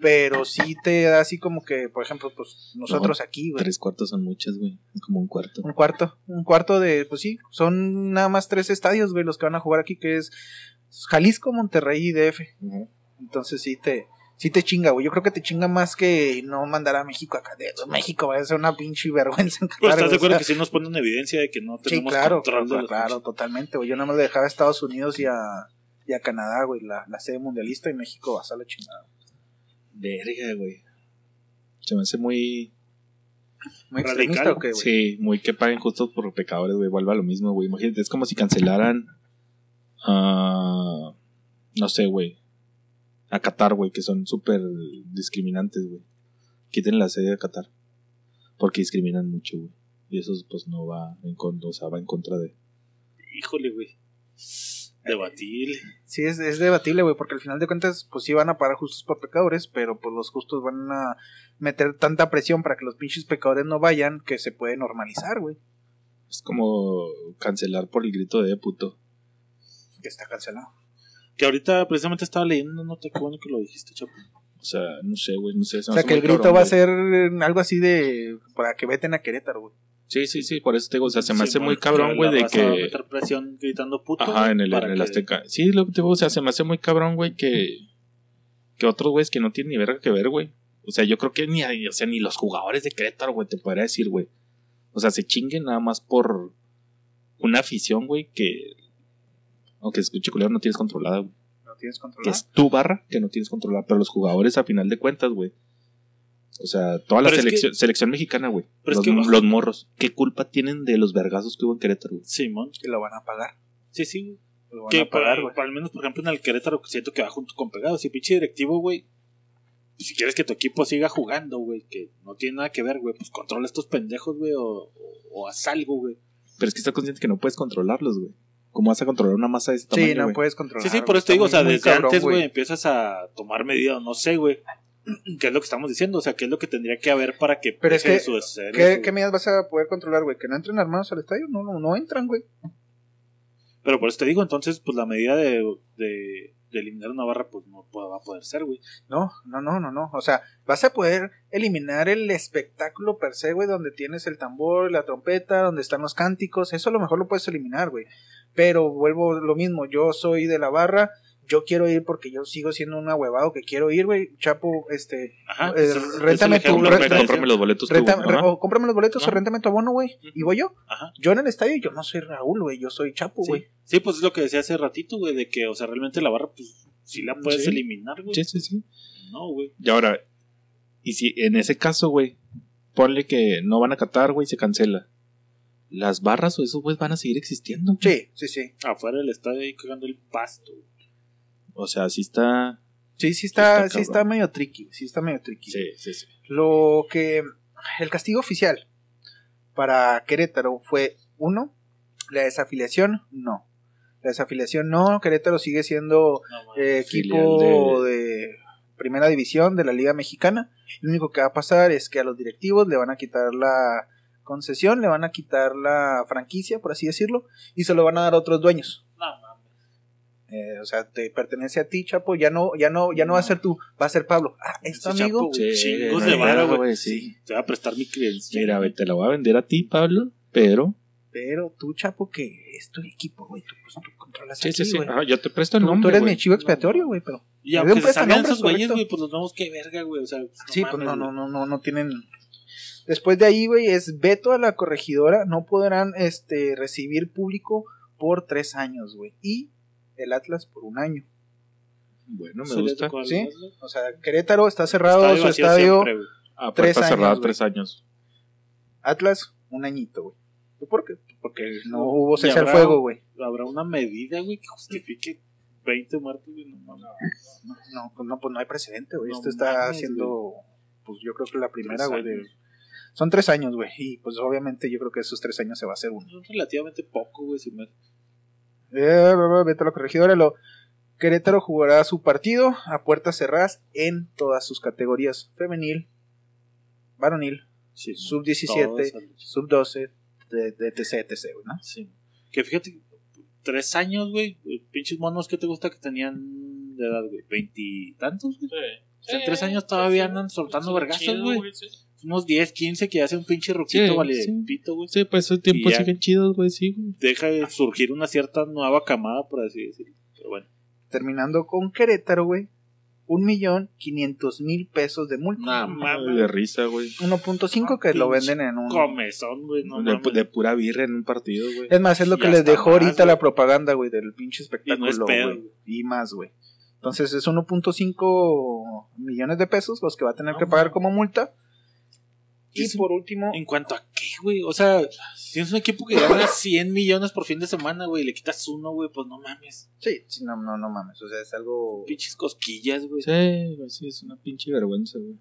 pero sí te da así como que, por ejemplo, pues nosotros aquí, güey, Tres cuartos son muchas, güey, es como un cuarto. un cuarto, un cuarto de, pues sí, son nada más tres estadios, güey, los que van a jugar aquí, que es Jalisco, Monterrey y DF. Entonces sí te, sí te chinga, güey. Yo creo que te chinga más que no mandar a México acá. De, México va a ser una pinche vergüenza en Pero Qatar, estás de o acuerdo sea, que sí nos pone en evidencia de que no Sí, tenemos claro, control de claro, los claro, totalmente, güey. Yo nada más le dejaba a Estados Unidos y a, y a Canadá, güey, la, la sede mundialista y México va a ser la chingada. Verga, güey. Se me hace muy. ¿Muy Radical. extremista o qué, güey? Sí, muy que paguen justos por pecadores, güey. Vuelva a lo mismo, güey. Imagínate, es como si cancelaran. ah, no sé, güey. A Qatar, güey, que son súper discriminantes, güey. Quiten la sede de Qatar. Porque discriminan mucho, güey. Y eso, pues, no va en contra, o sea, va en contra de. Híjole, güey. Debatible. Sí, es, es debatible, güey, porque al final de cuentas, pues sí van a parar justos por pecadores, pero pues los justos van a meter tanta presión para que los pinches pecadores no vayan que se puede normalizar, güey. Es como cancelar por el grito de puto. Que está cancelado. Que ahorita precisamente estaba leyendo nota, qué bueno que lo dijiste, chapo. O sea, no sé, güey, no sé. se O sea, que el grito cabrón, va a ser algo así de. para que veten a Querétaro, güey. Sí, sí, sí, por eso te digo, o sea, se me hace muy cabrón, güey, de a que... meter presión gritando puto. Ajá, en el, en el que- Azteca. Sí, lo que te digo, o sea, se me hace muy cabrón, güey, que... Que otros güeyes que no tienen ni verga que ver, güey. O sea, yo creo que ni, o sea, ni los jugadores de Querétaro, güey, te podría decir, güey. O sea, se chinguen nada más por una afición, güey, que... Aunque se escuche culero, no tienes controlada, güey. No tienes que controlado. es tu barra que no tienes controlada. Pero los jugadores, a final de cuentas, güey. O sea, toda la es que- selección, selección mexicana, güey. Pero Los, es que- los morros. ¿Qué culpa tienen de los vergazos que hubo en Querétaro, güey? Simón. Que lo van a pagar. Sí, sí, güey. Lo van Que a pagar, güey. por- al menos, por ejemplo, en el Querétaro siento que va junto con pegados. Si pinche directivo, güey. Si quieres que tu equipo siga jugando, güey, que no tiene nada que ver, güey, pues controla estos pendejos, güey, o, o, o haz algo, güey. Pero es que estás consciente que no puedes controlarlos, güey. ¿Cómo vas a controlar una masa de tamaño, Sí, no puedes controlar. Sí, sí, por eso te digo, o sea, desde cabrón, antes, güey, empiezas a tomar medidas, no sé, güey. ¿Qué es lo que estamos diciendo? O sea, ¿qué es lo que tendría que haber para que Pero es que, ¿Qué, eso, ¿Qué medidas vas a poder controlar, güey? ¿Que no entren armados al estadio? No, no, no entran, güey. Pero por eso te digo, entonces, pues la medida de, de, de eliminar una barra, pues no va a poder ser, güey. No, no, no, no, no. O sea, vas a poder eliminar el espectáculo per se, güey, donde tienes el tambor, la trompeta, donde están los cánticos. Eso a lo mejor lo puedes eliminar, güey. Pero vuelvo lo mismo. Yo soy de la barra. Yo quiero ir porque yo sigo siendo un ahuevado que quiero ir, güey. Chapo, este. Ajá. Eh, es réntame tu- perfecto. Cómprame los boletos tú, o cómprame los boletos o réntame tu abono, güey. Y voy yo. Ajá. Yo en el estadio, yo no soy Raúl, güey. Yo soy Chapo, Sí. güey. Sí, pues es lo que decía hace ratito, güey, de que, o sea, realmente la barra, pues, sí la puedes Sí. eliminar, güey. Sí, sí, sí. No, güey. Y ahora, y si en ese caso, güey, ponle que no van a catar, güey, se cancela. Las barras o esos güeyes van a seguir existiendo. Sí, sí, sí. Afuera del estadio ahí cagando el pasto. O sea, así está. Sí, sí está, Está sí está medio tricky, sí está medio tricky. Sí, sí, sí. Lo que el castigo oficial para Querétaro fue uno, la desafiliación, no. La desafiliación no, Querétaro sigue siendo No, eh, equipo Filial de... primera división de la Liga Mexicana. Lo único que va a pasar es que a los directivos le van a quitar la concesión, le van a quitar la franquicia, por así decirlo, y se lo van a dar a otros dueños. No, mames. Eh, o sea, te pertenece a ti, Chapo, ya no, ya no, ya no va a ser tú, va a ser Pablo. Ah, es tu Ese amigo. Chapo, Sí, chingos no de vara, güey. sí. Te va a prestar mi credencial. Mira, güey, te la voy a vender a ti, Pablo, pero. Pero tú, Chapo, que es tu equipo, güey, tú, pues, tú controlas Sí, aquí, sí, sí. Ajá, yo te presto el nombre. tú eres güey. mi chivo expiatorio, güey, pero... Y Me aunque se salgan esos güeyes, güey, pues los vemos que verga, güey. O sea, pues, Sí, mames, pues no, no, no, no, no tienen... Después de ahí, güey, es veto a la corregidora, no podrán, este, recibir público por tres años, güey. Y el Atlas por un año. Bueno, me gusta. ¿Sí? O sea, Querétaro está cerrado Estadio su estadio. siempre. Ah, Tres cerrada años, güey. tres años. Atlas, un añito, güey. ¿Por qué? Porque no No, hubo cese al fuego, güey. Habrá una medida, güey, que justifique 20 muertos, güey. No, mames. No, no, pues no, pues no hay precedente, güey. No Esto está haciendo, pues yo creo que la primera, güey. de-. Son tres años, güey. Y pues obviamente yo creo que esos tres años se va a hacer uno. Es relativamente poco, güey. Si me... Eh, vete a la corregidora. Lo... Querétaro jugará su partido a puertas cerradas en todas sus categorías: femenil, varonil, Sí, sub todos, 17, sub 12, de, de etc, etc, güey, ¿no? Sí. Que fíjate, tres años, güey. Pinches monos que te gusta que tenían de edad, güey. Veintitantos, güey. O sea, en tres años todavía andan soltando vergazos, güey. Unos 10, 15 que hace un pinche ruquito, Sí, vale, sí. pito, güey. Sí, pues esos tiempos siguen chidos, güey, sí, güey. Deja de surgir una cierta nueva camada, por así decirlo. Pero bueno. Terminando con Querétaro, güey. Un millón quinientos mil pesos de multa. Nah, mames. De risa, güey. 1.5 que lo venden en un... Comezón, güey. No de, mames. de pura birra en un partido, güey. Es más, es lo Y que les dejó más, ahorita la propaganda, güey, del pinche espectáculo, Y no es pedo, güey. Y más, güey. Entonces es 1.5 millones de pesos los que va a tener No, que pagar como multa. Y por último, ¿En cuanto a qué, güey? O sea, tienes un equipo que gana 100 millones por fin de semana, güey, y le quitas uno, güey, pues no mames. sí, sí, no, no, no mames, o sea, es algo Pinches cosquillas, güey. Sí, güey, sí, es una pinche vergüenza, güey.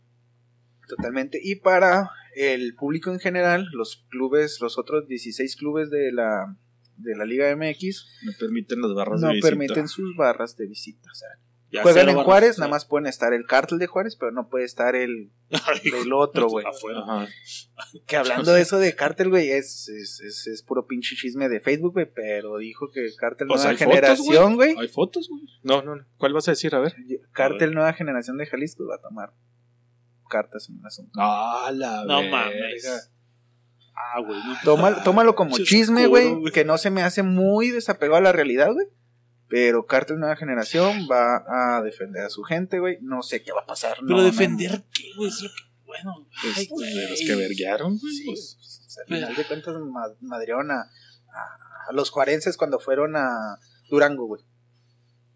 totalmente. Y para el público en general, los clubes, los otros 16 clubes de la de la Liga MX No permiten las barras no de visita. permiten sus barras de visita. O sea, Ya juegan en Juárez, nada más pueden estar el cártel de Juárez, pero no puede estar el del otro, güey. Que hablando de eso de cártel, güey, es, es, es, es puro pinche chisme de Facebook, güey, pero dijo que cártel Pues nueva generación, güey. Hay fotos, güey. No, no, no. ¿Cuál vas a decir? A ver. Cártel nueva generación de Jalisco va a tomar cartas en el asunto. Ah, la No verga. mames. Ah, güey. Tómalo, tómalo como chisme, güey, que no se me hace muy desapegado a la realidad, güey. Pero Cártel Nueva Generación va a defender a su gente, güey. No sé qué va a pasar. Pero no, defender qué, güey, es lo que. Bueno, Pues, ay, de los que verguearon, güey. Sí, pues. pues, al final de cuentas ma- madrearon a, a- a los juarenses cuando fueron a Durango, güey.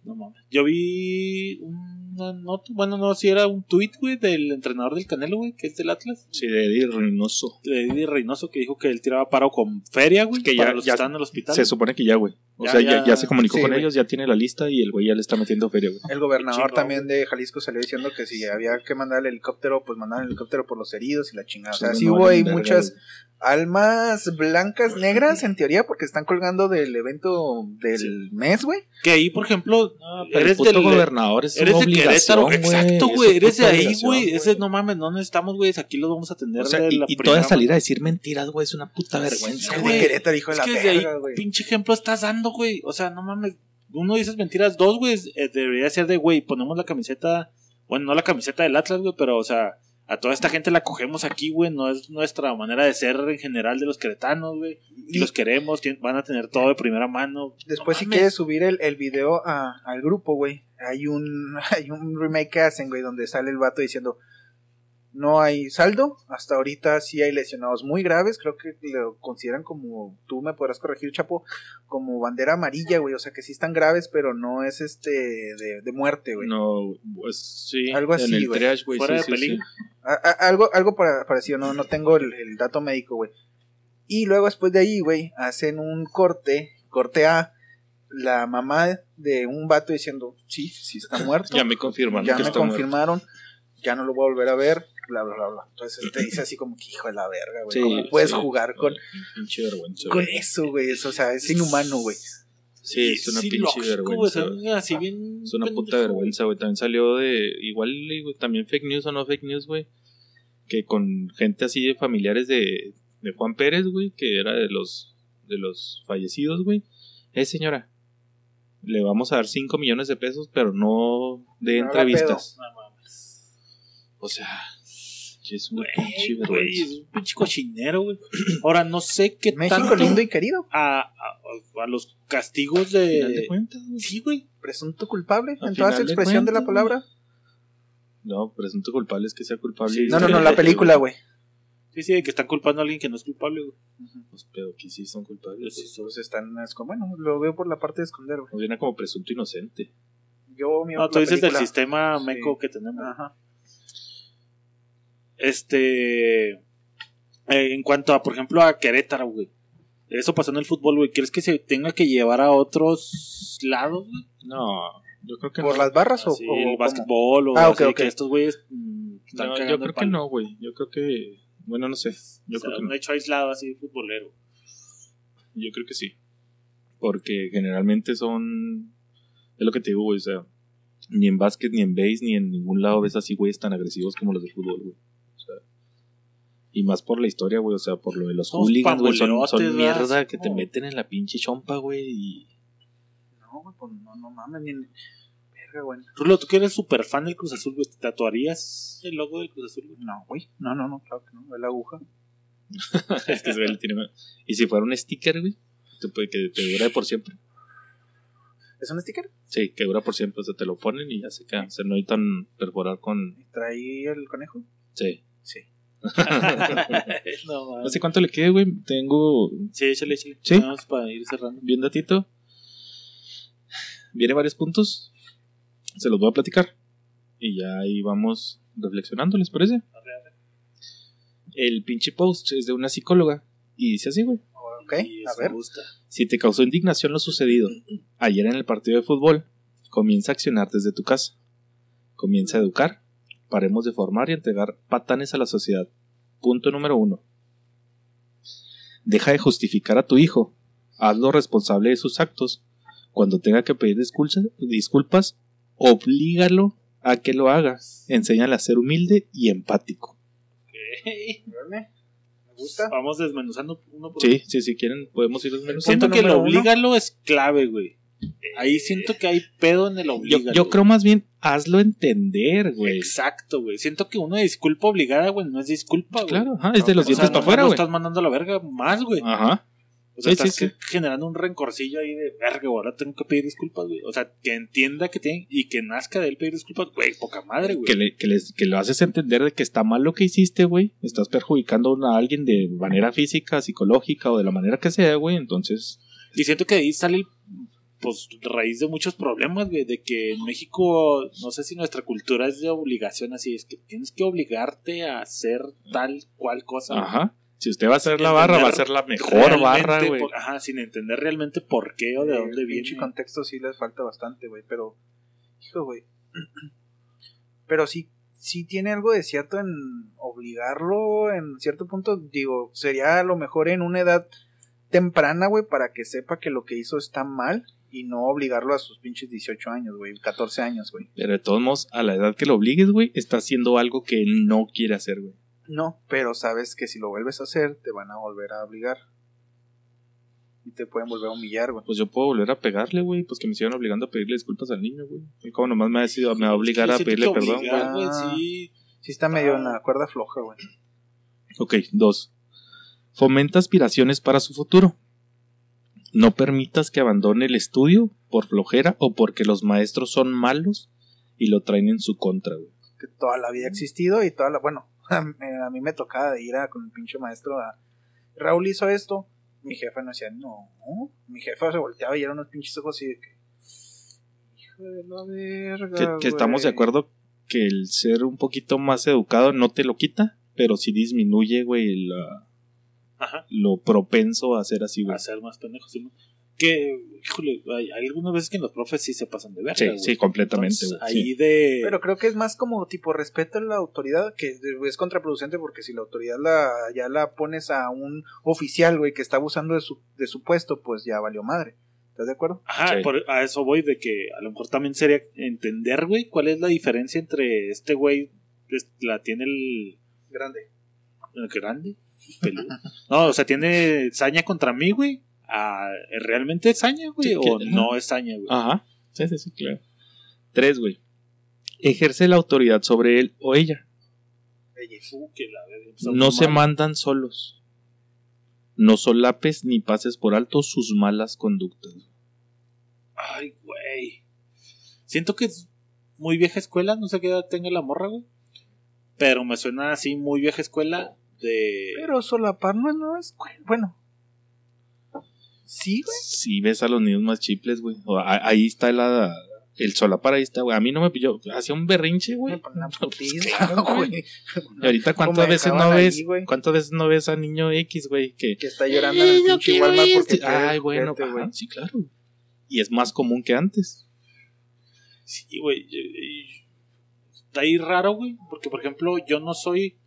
No mames. Yo vi una nota, bueno, no, si era un tweet, güey, del entrenador del Canelo, güey, que es del Atlas, Sí, de Eddie Reynoso. de Eddie Reynoso, que dijo que él tiraba paro con feria, güey, Que para ya- los que estaban en el hospital. Se supone que ya, güey. O Ya, sea, ya, ya- se comunicó sí, con güey. ellos, ya tiene la lista y el güey ya le está metiendo feria, güey. El gobernador también de Jalisco salió diciendo que si había que mandar el helicóptero, pues mandar el helicóptero por los heridos y la chingada. O sea, Sí, no hubo ahí muchas almas blancas, negras, en teoría, porque están colgando del evento del mes, güey. Que ahí, por ejemplo, eres del. gobernador es Eres una de obligación, Querétaro, güey. exacto, güey. Eres de ahí, güey. Ese no mames, no necesitamos, güey. Aquí lo vamos a atender O sea, de y, la y toda salir a decir mentiras, güey, es una puta vergüenza, de. Querétaro, hijo de la verga, güey. pinche ejemplo estás dando, güey. O sea, no mames. Uno dices mentiras, dos, güey. eh, debería ser de, güey, ponemos la camiseta. Bueno, no la camiseta del Atlas, güey, pero, o sea, a toda esta gente la cogemos aquí, güey. No es nuestra manera de ser en general de los queretanos, güey. Y los queremos, van a tener todo de primera mano. después, No si quieres subir el, el video a- al grupo, güey, hay un, hay un remake que hacen, güey, donde sale el vato diciendo. No hay saldo, hasta ahorita sí hay lesionados muy graves, creo que lo consideran como, tú me podrás corregir, Chapo, como bandera amarilla, güey, o sea que sí están graves, pero no es este de, de muerte, güey. No, pues sí. Algo así, En el güey. triage, güey. Fuera sí, de sí, peligro. sí. A- a- algo algo para- parecido, no, no tengo el, el dato médico, güey. Y luego después de ahí, güey, hacen un corte, corte A, la mamá de un vato diciendo, sí, sí está muerto, Ya me confirman ya que me está muerto. confirmaron, ya no lo voy a volver a ver, bla, bla, bla, bla. Entonces te dice así como que hijo de la verga, güey, Sí, ¿cómo puedes sí. jugar con, Pinche vergüenza, con güey. eso, güey? Es- O sea, es inhumano, güey. Sí, es una Sí, pinche lógico, vergüenza. güey. así bien Es una puta pendejo, vergüenza, güey. También salió de. Igual, güey, también fake news o no fake news, güey. Que con gente así de familiares de, de Juan Pérez, güey, que era de los, de los fallecidos, güey. Eh, señora, le vamos a dar 5 millones de pesos, pero no de No entrevistas. No mames. O sea, es una Güey, pinche güey, vergüenza. es un pinche cochinero, güey. Ahora, no sé qué México tanto lindo y querido, a, a, a los castigos final de de... cuentas, güey. Sí, güey. presunto culpable Al en toda su de expresión de la palabra. No, presunto culpable es que sea culpable. Sí, y No, no, no, la película, güey. Sí, sí, de que están culpando a alguien que no es culpable, güey. Pues, pero que sí son culpables. Sí, güey. Pues están, bueno, lo veo por la parte de esconder, güey. Nos viene como presunto inocente. Yo, mi No, tú dices del sistema Sí. meco que tenemos. Ajá. Este. eh, en cuanto a, por ejemplo, a Querétaro, güey. Eso pasó en el fútbol, güey. ¿Quieres que se tenga que llevar a otros lados, güey? No, yo creo que ¿Por no. las barras o, Así, o el básquetbol o Ah, así, ok, ok. que estos güeyes están No, yo creo que no, güey. Yo creo que. Bueno, no sé. Yo O sea, creo que un no. hecho aislado así futbolero. Yo creo que sí. Porque generalmente son. Es lo que te digo, güey. O sea, ni en básquet, ni en base, ni en ningún lado ves así, güeyes tan agresivos como los de fútbol, güey. Y más por la historia, güey. O sea, por lo de los Somos hooligans, güey. Son, son mierda ¿verdad? que te No. meten en la pinche chompa, güey. Y. No, güey, pues no, no mames, ni. Verga, güey. Rulo, tú que eres súper fan del Cruz Azul, güey, ¿te tatuarías el logo del Cruz Azul? güey? No, güey. No, no, no, claro que no. Es la aguja. es que ese güey le tiene. Y si fuera un sticker, güey. Que te dura por siempre. ¿Es un sticker? Sí, que dura por siempre. O sea, te lo ponen y ya se queda. O sea, no necesitan perforar con. ¿Y traí el conejo? Sí. Sí. no, sé cuánto le quede, güey. Tengo Sí, échale, échale. ¿Sí? Vamos para ir cerrando. bien datito. Viene varios puntos. Se los voy a platicar. Y ya ahí vamos reflexionando, ¿les parece? El pinche post es de una psicóloga. Y dice así, güey. Ok, a ver. gusta. Si te causó indignación lo sucedido ayer en el partido de fútbol, comienza a accionar desde tu casa. Comienza a educar. Paremos de formar y entregar patanes a la sociedad. Punto número uno. Deja de justificar a tu hijo hazlo responsable de sus actos. Cuando tenga que pedir disculpas, oblígalo a que lo haga. Enséñale a ser humilde y empático. Órale, Me gusta. Vamos desmenuzando uno por Sí, sí, si quieren podemos ir desmenuzando. Siento que uno. oblígalo es clave, güey. Ahí siento que hay pedo en el Yo, oblígalo. yo creo más bien hazlo entender, güey. Exacto, güey. Siento que una disculpa obligada, güey, no es disculpa, güey. Claro, ajá, es de los O sea, dientes para afuera, güey. estás mandando a la verga más, güey. Ajá. O sea, Sí, estás sí. generando un rencorcillo ahí de verga, güey, ahora tengo que pedir disculpas, güey. O sea, que entienda que tiene y que nazca de él pedir disculpas, güey, poca madre, güey. Que, le, que, les, que lo haces entender de que está mal lo que hiciste, güey. Estás perjudicando a alguien de manera física, psicológica o de la manera que sea, güey. Entonces, Y siento que ahí sale, pues, raíz de muchos problemas, güey, de que en México, no sé si nuestra cultura es de obligación así, es que tienes que obligarte a hacer tal cual cosa. ajá. Si usted va a hacer la barra, va a ser la mejor barra, güey. por- ajá, sin entender realmente por qué o de El dónde viene. contexto sí les falta bastante, güey. Pero, hijo, güey. Pero sí, sí tiene algo de cierto en obligarlo en cierto punto. Digo, sería a lo mejor en una edad temprana, güey, para que sepa que lo que hizo está mal y no obligarlo a sus pinches 18 años, güey, 14 años, güey. Pero de todos modos, a la edad que lo obligues, güey, está haciendo algo que no quiere hacer, güey. No, pero sabes que si lo vuelves a hacer, te van a volver a obligar. Y te pueden volver a humillar, güey. Pues yo puedo volver a pegarle, güey. Pues que me sigan obligando a pedirle disculpas al niño, güey. Y como nomás me ha decidido, me va a obligar Sí, a pedirle perdón, güey, Ah. sí. Sí está medio Ah. en la cuerda floja, güey. Ok, dos. Fomenta aspiraciones para su futuro. No permitas que abandone el estudio por flojera o porque los maestros son malos y lo traen en su contra, güey. que toda la vida ha existido y toda la, bueno, a mí, me tocaba ir a, con el pinche maestro a, Raúl hizo esto, mi jefa no decía, no, mi jefa se volteaba y eran unos pinches ojos así de que, hijo de la verga, Que, que estamos de güey". acuerdo que el ser un poquito más educado no te lo quita, pero sí disminuye, güey, la- Ajá. lo propenso a ser así, güey. A ser más pendejos. ¿sí? Que, híjole, hay, hay algunas veces que los profes sí se pasan de verga. Sí, güey. sí, completamente, Entonces, sí. de. Pero creo que es más como tipo respeto a la autoridad, que es contraproducente porque si la autoridad la, ya la pones a un oficial, güey, que está abusando de su, de su puesto, pues ya valió madre. ¿Estás de acuerdo? Ajá, Sí. por- a eso voy de que a lo mejor también sería entender, güey, cuál es la diferencia entre este güey, la tiene el, Grande. el grande, peludo. No, o sea, tiene saña contra mí, güey. a- ¿Realmente es saña, güey? Sí, o que- no es saña, güey. Ajá. Sí, sí, sí, claro. Tres, güey. Ejerce la autoridad sobre él o ella. Empezamos No se mandan solos. No solapes ni pases por alto sus malas conductas. Ay, güey. Siento que es muy vieja escuela, no sé qué edad tenga la morra, güey. Pero me suena así muy vieja escuela de... Pero solapar no es nueva escuela. Bueno. Sí, güey. Si ves a los niños más chiples, güey. O a- Ahí está la, el solapar, ahí está, güey. A mí no me pilló. Hacía un berrinche, güey. Una Pues, putiza, claro, güey. güey. Y ahorita, ¿cuántas veces no ahí, ves? güey. ¿Cuántas veces no ves a niño X, güey? Que. Que está llorando en el "Ay, yo pinche Walmart porque este". quiere Ay, güey. ajá, sí, claro. Y es más común que antes. Sí, güey. Está ahí raro, güey. Porque, por ejemplo, yo no soy.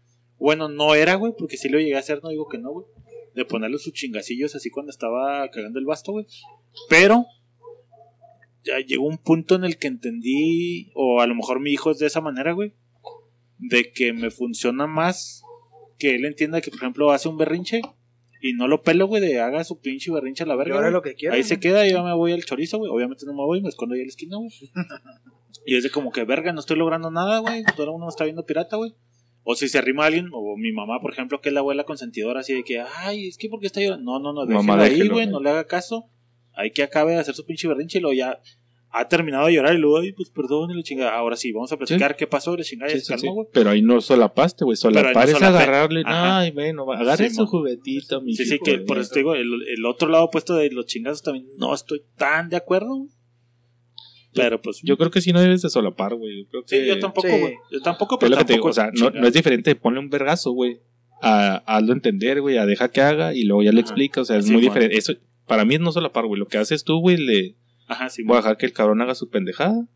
Bueno, no era, güey. Porque si lo llegué a hacer, no digo que no, güey. De ponerle sus chingacillos así cuando estaba cagando el basto, güey. Pero. Ya llegó un punto en el que entendí. O a lo mejor mi hijo es de esa manera, güey. De que me funciona más. Que él entienda que, por ejemplo, hace un berrinche. Y no lo pelo, güey. De haga su pinche berrinche a la verga. Llora güey. lo que quiera. Ahí güey. se queda y yo me voy al chorizo, güey. Obviamente no me voy, me escondo ahí en la esquina, güey. y es de como que, verga, no estoy logrando nada, güey. Todo el mundo me está viendo pirata, güey. O si se arrima alguien, o mi mamá, por ejemplo, que es la abuela consentidora, así de que, ay, es que porque está llorando. No, no, no, Mamá, déjelo ahí, güey, no le haga caso. Hay que acabe de hacer su pinche berrinche y luego ya ha terminado de llorar y luego, ay, pues perdón, y la chingada. Ahora sí, vamos a platicar qué pasó, la chingada, Sí, sí, sí. Pero ahí no solapaste, güey. Ahí no agarrarle. Ajá. Ay, bueno, agarre Sí, su juguetito, mi Sí, sí, que por eso te digo, el, el otro lado opuesto de los chingazos también no estoy tan de acuerdo. Pero pues. Yo creo que sí no debes de solapar, güey. Yo creo que. Sí, yo tampoco, Sí. güey. Yo tampoco, pero digo, tampoco o sea, no, es diferente de ponle un vergazo, güey. A, a hazlo entender, güey, a deja que haga y luego ya le Ajá. explica, o sea, es Sí, muy bueno. diferente. Eso, para mí es no solapar, güey. Lo que haces tú, güey, le Ajá, sí, voy a dejar que el cabrón haga su pendejada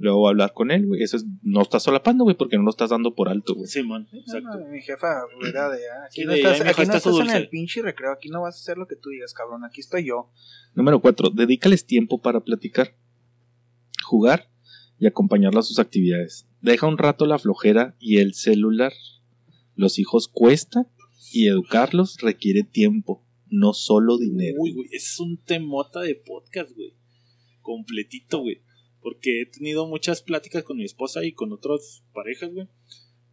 Luego hablar con él, güey. Eso es, no estás solapando, güey, porque no lo estás dando por alto, güey. Simón, exacto. no, mi jefa era de, ah, aquí Sí, no estás, "Ay, mijo, aquí no estás en dulce". el pinche recreo, aquí no vas a hacer lo que tú digas, cabrón, aquí estoy yo. Número 4. Dedícales tiempo para platicar, jugar y acompañarlo a sus actividades. Deja un rato la flojera y el celular. Los hijos cuesta y educarlos requiere tiempo, no solo dinero. Uy, güey, es un temota de podcast, güey. Completito, güey. Porque he tenido muchas pláticas con mi esposa y con otras parejas, güey.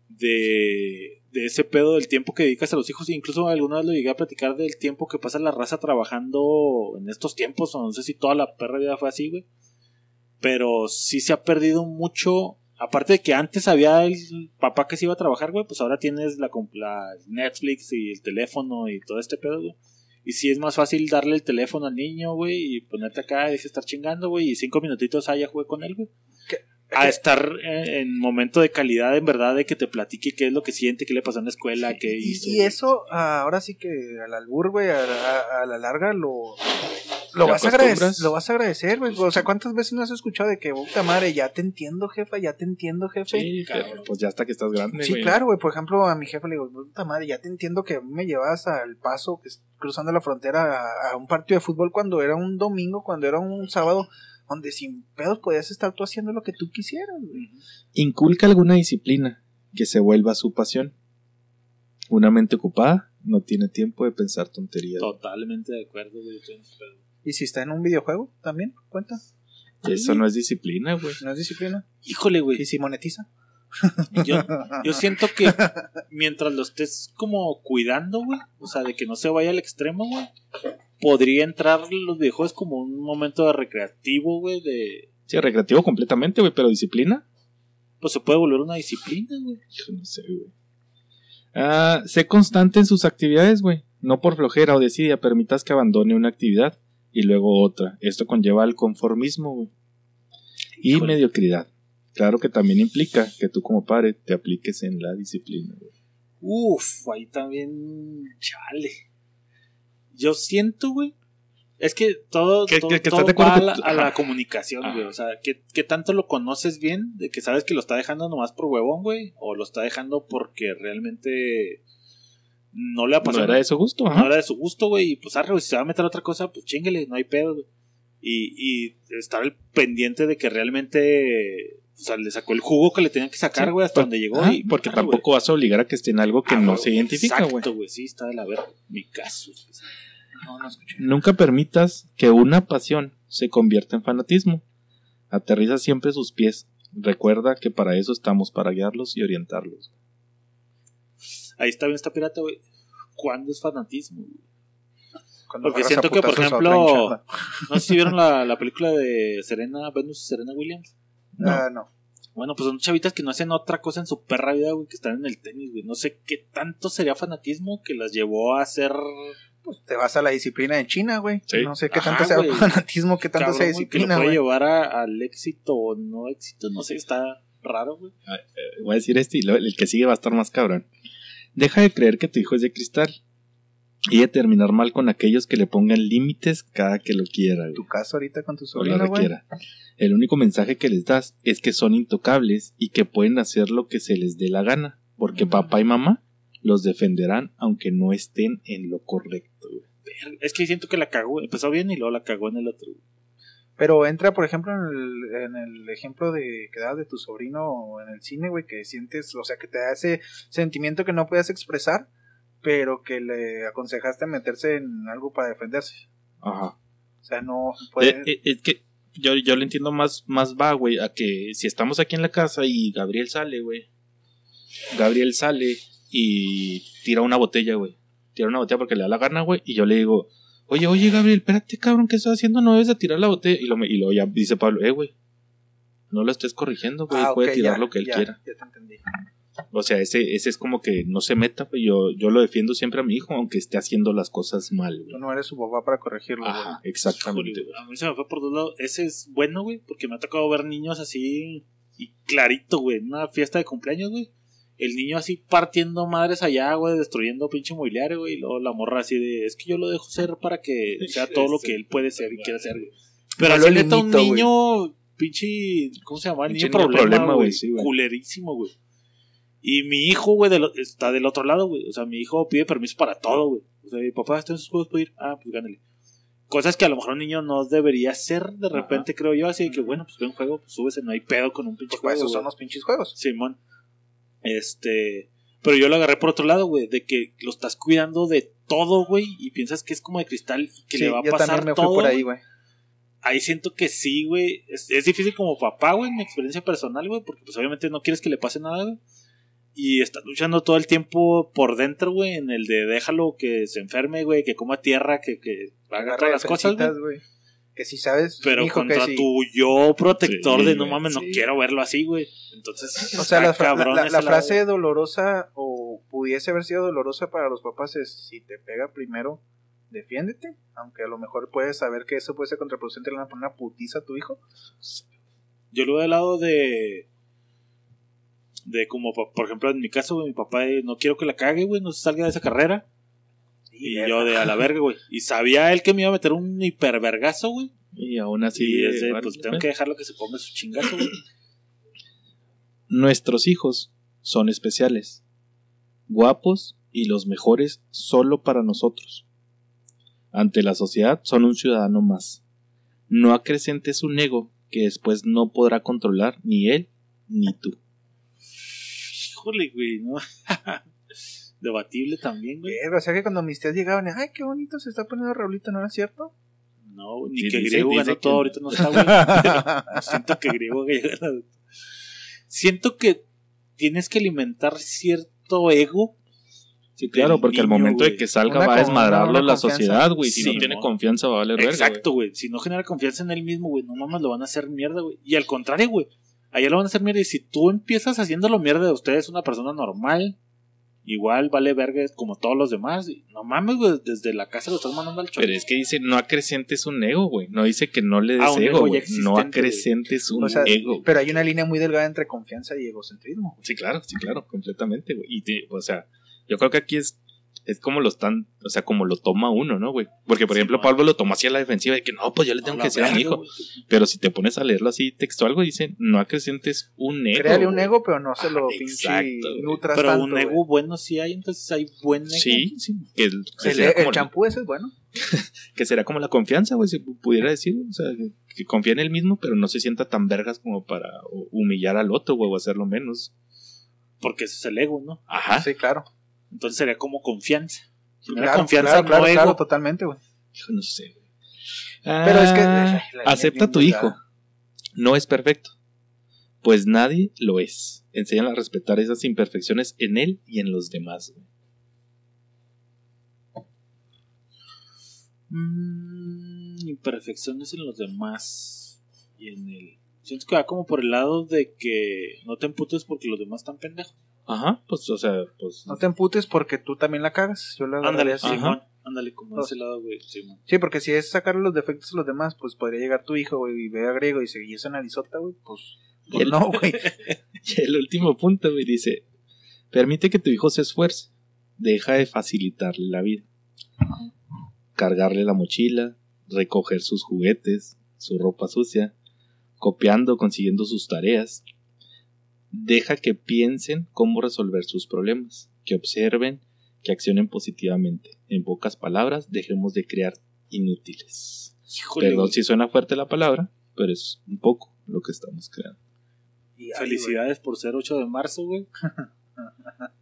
De, de ese pedo del tiempo que dedicas a los hijos. Incluso alguna vez lo llegué a platicar del tiempo que pasa la raza trabajando en estos tiempos. O no sé si toda la perra vida fue así, güey. Pero sí se ha perdido mucho. Aparte de que antes había el papá que se iba a trabajar, güey. Pues ahora tienes la, la Netflix y el teléfono y todo este pedo, güey. Y sí es más fácil darle el teléfono al niño, güey, y ponerte acá y deje estar chingando, güey, y cinco minutitos allá jugué con él, güey. ¿Qué? A ¿Qué? estar en momento de calidad, en verdad, de que te platique qué es lo que siente, qué le pasó en la escuela, qué Y, hizo. y eso, ah, ahora sí que al albur, güey, a, a- a la larga lo, lo ¿Te vas, a agradecer, lo vas a agradecer, güey. O sea, ¿cuántas veces no has escuchado de que, puta madre, ya te entiendo, jefa, ya te entiendo, jefe? Sí, pero pues ya hasta que estás grande, Sí, güey. claro, güey. Por ejemplo, a mi jefe le digo, puta madre, ya te entiendo que me llevabas al paso, que es cruzando la frontera a, a un partido de fútbol cuando era un domingo, cuando era un sábado, donde sin pedos podías estar tú haciendo lo que tú quisieras, güey. Inculca alguna disciplina que se vuelva su pasión. Una mente ocupada no tiene tiempo de pensar tonterías. Totalmente de acuerdo, güey. Y si está en un videojuego, también, cuenta. Eso no es disciplina, güey. No es disciplina. Híjole, güey. Y si monetiza. Yo, yo siento que mientras lo estés como cuidando, güey, o sea, de que no se vaya al extremo, güey, podría entrar los videojuegos como un momento de recreativo, güey, de... Sí, recreativo completamente, güey, pero disciplina. Pues se puede volver una disciplina, güey. Hijo, no sé, güey. Ah, sé constante en sus actividades, güey. No por flojera o desidia permitas que abandone una actividad y luego otra. Esto conlleva al conformismo, güey. Y Híjole. mediocridad. Claro que también implica que tú como padre te apliques en la disciplina, güey. Uf, ahí también, chale. Yo siento, güey. Es que todo, Que- todo, que- que todo va a la, a comunicación, Ajá. güey. O sea, ¿qué, qué tanto lo conoces bien? De que sabes que lo está dejando nomás por huevón, güey. O lo está dejando porque realmente no le ha No pasado. era de su gusto, no ajá. era de su gusto, güey. Y pues, arre, güey, si se va a meter a otra cosa, pues chinguele, no hay pedo, güey. Y, y estar al pendiente de que realmente. O sea, le sacó el jugo que le tenían que sacar, Sí, güey, hasta donde llegó. y, porque tampoco vas a obligar a que esté en algo que Ah, no se identifica, güey. Exacto, güey. Sí, está de la verga. Mi caso. No, no escuché. Nunca permitas que una pasión se convierta en fanatismo. Aterriza siempre sus pies. Recuerda que para eso estamos, para guiarlos y orientarlos. Ahí está bien esta pirata, güey. ¿Cuándo es fanatismo? Cuando Porque siento que, por ejemplo. No sé si vieron la, la película de Serena Venus y Serena Williams. No. Ah, no. Bueno, pues son chavitas que no hacen otra cosa en su perra vida, güey, que están en el tenis, güey. No sé qué tanto sería fanatismo que las llevó a hacer. Pues te vas a la disciplina de China, güey. Sí. No sé qué Ajá, tanto sea güey. fanatismo, qué tanto cabrón, sea güey, que lo disciplina, puede güey. llevar a- al éxito o no éxito, no sé, está raro, güey. Eh, Voy a decir este y el que sigue va a estar más cabrón. Deja de creer que tu hijo es de cristal y de terminar mal con aquellos que le pongan límites cada que lo quiera. güey. Tu caso ahorita con tu o lo sobrino, güey. requiera. El único mensaje que les das es que son intocables y que pueden hacer lo que se les dé la gana, porque papá y mamá los defenderán aunque no estén en lo correcto. Es que siento que la cagó, empezó bien y luego la cagó en el otro. Pero entra, por ejemplo, en el, en el ejemplo de que dabas de tu sobrino en el cine, güey, que sientes, o sea, que te da ese sentimiento que no puedes expresar, pero que le aconsejaste meterse en algo para defenderse. Ajá. O sea, no puede... Eh, eh, es que yo, yo lo entiendo más, más va, güey, a que si estamos aquí en la casa y Gabriel sale, güey. Gabriel sale y tira una botella, güey. Tira una botella porque le da la gana, güey. Y yo le digo, oye, oye, Gabriel, espérate, cabrón, ¿qué estás haciendo? No debes de tirar la botella. Y, lo, y luego ya dice Pablo, eh, güey. No lo estés corrigiendo, güey. Ah, puede tirar ya, lo que él ya, quiera. Ya te entendí. O sea, ese, ese es como que no se meta, güey. Yo, yo lo defiendo siempre a mi hijo, aunque esté haciendo las cosas mal, güey. Tú no eres su papá para corregirlo, güey. Ajá, exactamente. A mí se me fue por dos lados. Ese es bueno, güey, porque me ha tocado ver niños así y clarito, güey, en una fiesta de cumpleaños, güey. El niño así partiendo madres allá, güey, destruyendo pinche mobiliario, güey. Y luego la morra así de, es que yo lo dejo ser para que sea todo lo que él puede ser y quiere ser, güey. Pero No lo así neta un niño pinche. ¿Cómo se llama? El niño niño problema, güey. sí. Culerísimo, güey. Y mi hijo, güey, del- está del otro lado, güey. O sea, mi hijo pide permiso para todo, güey. O sea, mi papá está en sus juegos, puede ir. Ah, pues gánale. Cosas que a lo mejor un niño no debería hacer de repente, creo yo. Así de que, bueno, pues ve un juego, pues súbese, no hay pedo con un pinche Pues para juego. eso son los pinches juegos. Simón. Este. Pero yo lo agarré por otro lado, güey. De que lo estás cuidando de todo, güey. Y piensas que es como de cristal y que Sí, le va a yo pasar también me fui todo. por ahí, güey. Ahí siento que sí, güey. Es, es difícil como papá, güey, en mi experiencia personal, güey. Porque pues obviamente no quieres que le pase nada, güey. Y estás luchando todo el tiempo por dentro, güey. En el de déjalo que se enferme, güey. Que coma tierra, que, que haga todas las cosas, güey. Que si sabes, Pero que contra si- tu yo protector Sí, de no mames, no quiero verlo así, güey. Entonces, O sea, la, está fra- cabrón la- la ese lado, frase dolorosa o pudiese haber sido dolorosa para los papás es si te pega primero, defiéndete, aunque a lo mejor puedes saber que eso puede ser contraproducente, le van a poner una putiza a tu hijo. Yo lo veo del lado de. De como, por ejemplo, en mi caso, güey, mi papá, eh, no quiero que la cague, güey, no se salga de esa carrera. Y verga. yo de a la verga, güey. Y sabía él que me iba a meter un hipervergazo, güey. Y aún así. y es de, eh, pues vale, tengo que dejarlo que se ponga su chingazo, güey. Nuestros hijos son especiales, guapos y los mejores solo para nosotros. Ante la sociedad son un ciudadano más. No acrecentes un ego que después no podrá controlar ni él ni tú. Híjole, güey, ¿no? Debatible también, güey. Verga, o sea que cuando mis tías llegaban, ay, qué bonito se está poniendo Raulito, ¿no era cierto? No, güey, ni Sí, que dice- griego dice ganó todo, ahorita no está, güey. Siento que griego gana. Siento que tienes que alimentar cierto ego. Sí, claro, porque al momento de que salga Una va a desmadrarlo la sociedad, güey. Si Sí, no tiene confianza va a valer verga, Exacto, güey. Si no genera confianza en él mismo, güey, no mames, lo van a hacer mierda, güey. Y al contrario, güey, allá lo van a hacer mierda. Y si tú empiezas haciéndolo mierda de usted, es una persona normal, igual vale verga como todos los demás. Y no mames, güey, desde la casa lo estás mandando al choque. Pero es que dice, no acrecentes un ego, güey. No dice que no le des Ah, ego, güey. No acrecentes un O sea, ego. Pero hay una línea muy delgada entre confianza y egocentrismo. Sí, claro, sí, claro, completamente, güey. Y, te- o sea, yo creo que aquí es, es como lo están, o sea, como lo toma uno, ¿no, güey? Porque, por Sí, ejemplo, man. Pablo lo tomó así a la defensiva de que no, pues yo le tengo que decir a mi hijo. güey. Pero si te pones a leerlo así textual, güey, dice, no acrecentes un ego. Créale un ego, pero no se lo exacto, pinche nutras Pero tanto, un güey. ego bueno sí hay, entonces hay buen ego. Sí, sí. Que, el- que El, será el como, champú ese es bueno. que será como la confianza, güey, si pudiera decir, güey, O sea, que, que confía en él mismo, pero no se sienta tan vergas como para humillar al otro, güey, o hacerlo menos. Porque ese es el ego, ¿no? Ajá. Sí, claro. Entonces sería como confianza. Genera Claro, confianza, claro, no claro, ego. claro, totalmente, güey. Hijo, no sé, güey. Pero es que, Ah, acepta a tu hijo. No es perfecto. Pues nadie lo es. Enséñale a respetar esas imperfecciones en él y en los demás. güey. Mm, imperfecciones en los demás y en el. Siento que va como por el lado de que no te emputes porque los demás están pendejos. Ajá, pues, o sea, pues. No te emputes porque tú también la cagas. Yo la Ándale, así. Ajá. Simón. Ándale, como de Oh. ese lado, güey. Simón. Sí, porque si es sacarle los defectos a los demás, pues podría llegar tu hijo, güey, y ve a Griego y se y esa narizota, güey, pues, pues El- no, güey. Y el último punto, güey, dice: Permite que tu hijo se esfuerce. Deja de facilitarle la vida. Cargarle la mochila, recoger sus juguetes, su ropa sucia, copiando, consiguiendo sus tareas. Deja que piensen cómo resolver sus problemas, que observen, que accionen positivamente. En pocas palabras, dejemos de crear inútiles. Híjole, Perdón si suena fuerte la palabra, pero es un poco lo que estamos creando. Y, Felicidades por ser 8 de marzo, güey.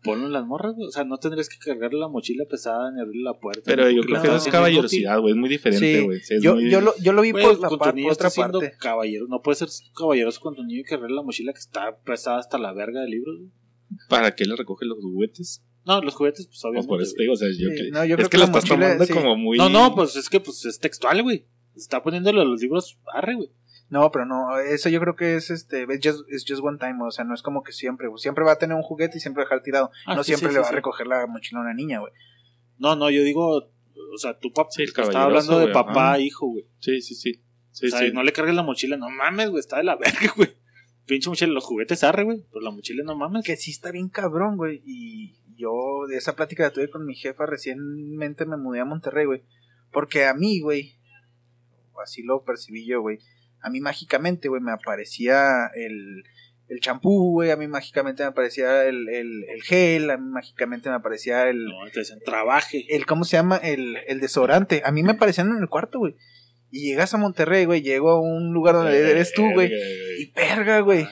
Ponlo en las morras, güey. O sea, no tendrías que cargarle la mochila pesada ni abrirle la puerta. Pero yo creo que eso es caballerosidad, güey. Es muy diferente, güey. Sí, Yo, muy- yo, lo, yo lo vi Güey, por la con par- tu niño por otra parte. caballero. No puedes ser caballeroso con tu niño y cargarle la mochila que está pesada hasta la verga de libros, güey. ¿Para qué le recoge los juguetes? No, los juguetes, pues Pues obviamente. por eso te güey. digo, o sea, yo Sí, que- no, yo es creo que, que lo estás mochila, tomando sí. como muy. No, no, pues es que pues es textual, güey. Está poniéndole a los libros arre, güey. No, pero no, eso yo creo que es este, es just, es just one time, o sea, no es como que siempre, güey. Siempre va a tener un juguete y siempre va a dejar tirado. Ah, no sí, siempre sí, le sí, va sí. a recoger la mochila a una niña, güey. No, no, yo digo, o sea, tu papá Sí, el estaba hablando de papá ajá. hijo, güey. Sí, sí, sí. Sí, o sea, sí. no le cargues la mochila, no mames, güey, está de la verga, güey. Pinche mochila, los juguetes arre, güey, pero la mochila no mames. Que sí está bien cabrón, güey. Y yo de esa plática la tuve con mi jefa recientemente me mudé a Monterrey, güey. Porque a mí, güey, o así lo percibí yo, güey. A mí mágicamente, güey, me aparecía el el champú, güey, a mí mágicamente me aparecía el, el, el gel, a mí mágicamente me aparecía el, No, te dicen, trabaje. el ¿cómo se llama? El, el desodorante. A mí me aparecían en el cuarto, güey. Y llegas a Monterrey, güey, llego a un lugar donde eres tú, güey. Y verga, güey.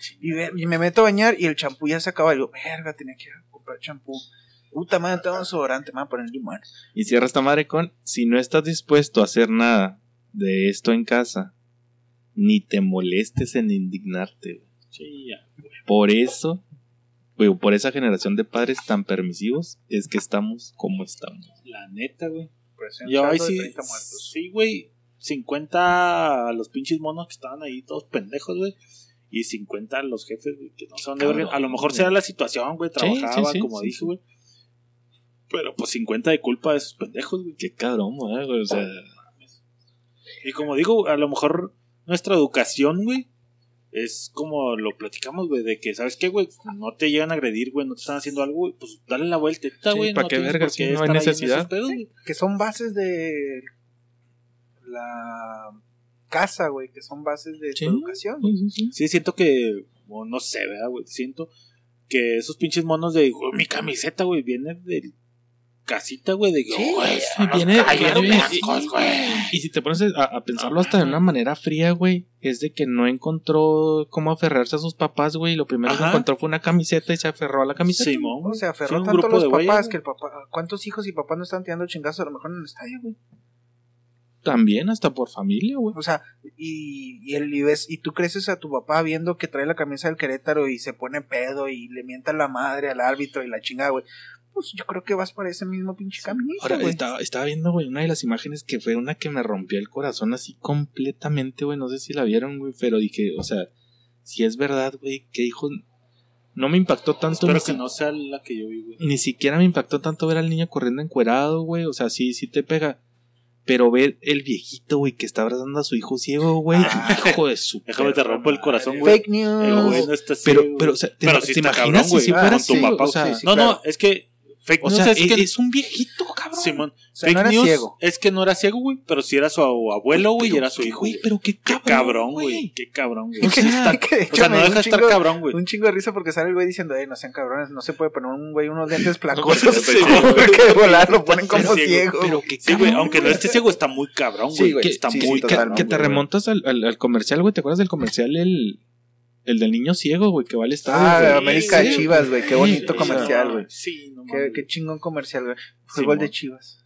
Chingada. Y, y me meto a bañar y el champú ya se acaba. Y yo, verga, tenía que ir a comprar champú. Puta madre, tengo un desodorante, me voy a poner limón. Y cierra esta madre con, si no estás dispuesto a hacer nada de esto en casa, ni te molestes en indignarte. güey. Sí, ya. Por eso, güey, por esa generación de padres tan permisivos, es que estamos como estamos. La neta, güey. Yo de sí, 30 muertos. sí, güey. 50 a los pinches monos que estaban ahí todos pendejos, güey. Y 50 a los jefes, güey, que no son de verga. A lo mejor será la situación, güey. Sí, sí, Trabajaban, sí, como sí, dije, sí. güey. Pero pues 50 de culpa de esos pendejos, güey. Qué cabrón, ¿verdad, güey. O sea, Y como digo, a lo mejor nuestra educación, güey, es como lo platicamos, güey, de que, ¿sabes qué, güey? No te llegan a agredir, güey, no te están haciendo algo, güey, pues dale la vueltita, Sí, güey. ¿pa' no qué tienes verga? Sí, qué no hay necesidad. pedos. Que son bases de la casa, güey. Que son bases de Sí. tu educación. sí, sí, sí. Sí, siento que, o no sé, ¿verdad, güey? Siento que esos pinches monos de, güey, mi camiseta, güey, viene de casita, güey, de que, Sí, güey, Sí, viene- viene- blancos, güey. Y si te pones a, a pensarlo hasta de una manera fría, güey, es de que no encontró cómo aferrarse a sus papás, güey. y Lo primero que encontró fue una camiseta y se aferró a la camiseta. Simón, O Sí, aferró un tanto a grupo los papás que el papá. ¿Cuántos hijos y papás no están tirando chingazos a lo mejor en el estadio, güey? También, hasta por familia, güey. O sea, y, y, el, y, ves, y tú creces a tu papá viendo que trae la camisa del Querétaro y se pone pedo y le mienta la madre al árbitro y la chingada, güey. Pues yo creo que vas para ese mismo pinche caminito, Ahora, güey. estaba, estaba viendo, güey, una de las imágenes que fue una que me rompió el corazón así completamente, güey. No sé si la vieron, güey, pero dije, o sea, si es verdad, güey, que dijo. No me impactó tanto. Espero ni que si- no sea la que yo vi, güey. Ni siquiera me impactó tanto ver al niño corriendo encuerado, güey. O sea, sí, sí te pega. Pero ver el viejito, güey, que está abrazando a su hijo ciego, güey. Ah. hijo de su. Déjame te rompo el corazón, güey. Fake news. No está Pero, ciego, pero, o sea, te, Pero te imaginas cabrón, si güey. si Ah, fuera con tu ciego, papá, o sea, sí, sí. no, claro. no, es que fake o news sea, es que es un viejito, cabrón. Simón, O sea, fake no era news ciego. es que no era ciego, güey, pero sí era su abuelo, güey, y era su hijo. Güey, pero qué cabrón, güey. Qué cabrón, güey. O sea, Que de O hecho sea, me no deja un de estar chingo- cabrón, güey. Un chingo de risa porque sale el güey diciendo, eh, no sean cabrones, no se puede poner un güey unos lentes placosos. Sí, porque de volar lo ponen como ciego. ciego. Pero qué Sí, güey, aunque no esté ciego, está muy cabrón, güey. Sí, güey, que está sí, muy cabrón. que te remontas al comercial, güey. ¿Te acuerdas del comercial? El, el del niño ciego, güey, que va al estadio. Ah, güey? América de Sí, Chivas, güey, qué bonito Sí, comercial, güey. Sí, no Qué, qué chingón comercial, güey. Gol de. Chivas.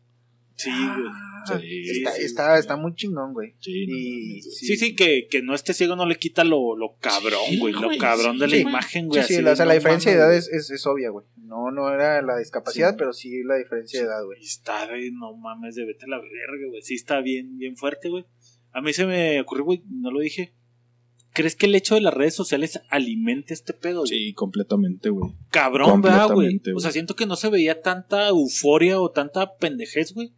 Sí, güey. Ah, Sí, está, sí, está, está muy chingón, güey. Sí, Y güey. Sí, sí, que, que no esté ciego no le quita lo, lo cabrón, Sí, güey. Lo güey, cabrón de la sí. imagen, güey. Sí, sí, o sea, la diferencia de edad es, es, es obvia, güey. No, no era la discapacidad, Sí. pero sí la diferencia de edad, güey. Está de no mames, de vete a la verga, güey. Sí, está bien, bien fuerte, güey. A mí se me ocurrió, güey, no lo dije. ¿Crees que el hecho de las redes sociales alimente este pedo? güey? Sí, completamente, güey. Cabrón, ¿verdad, güey? Completamente, O güey. sea, siento que no se veía tanta euforia o tanta pendejez, güey.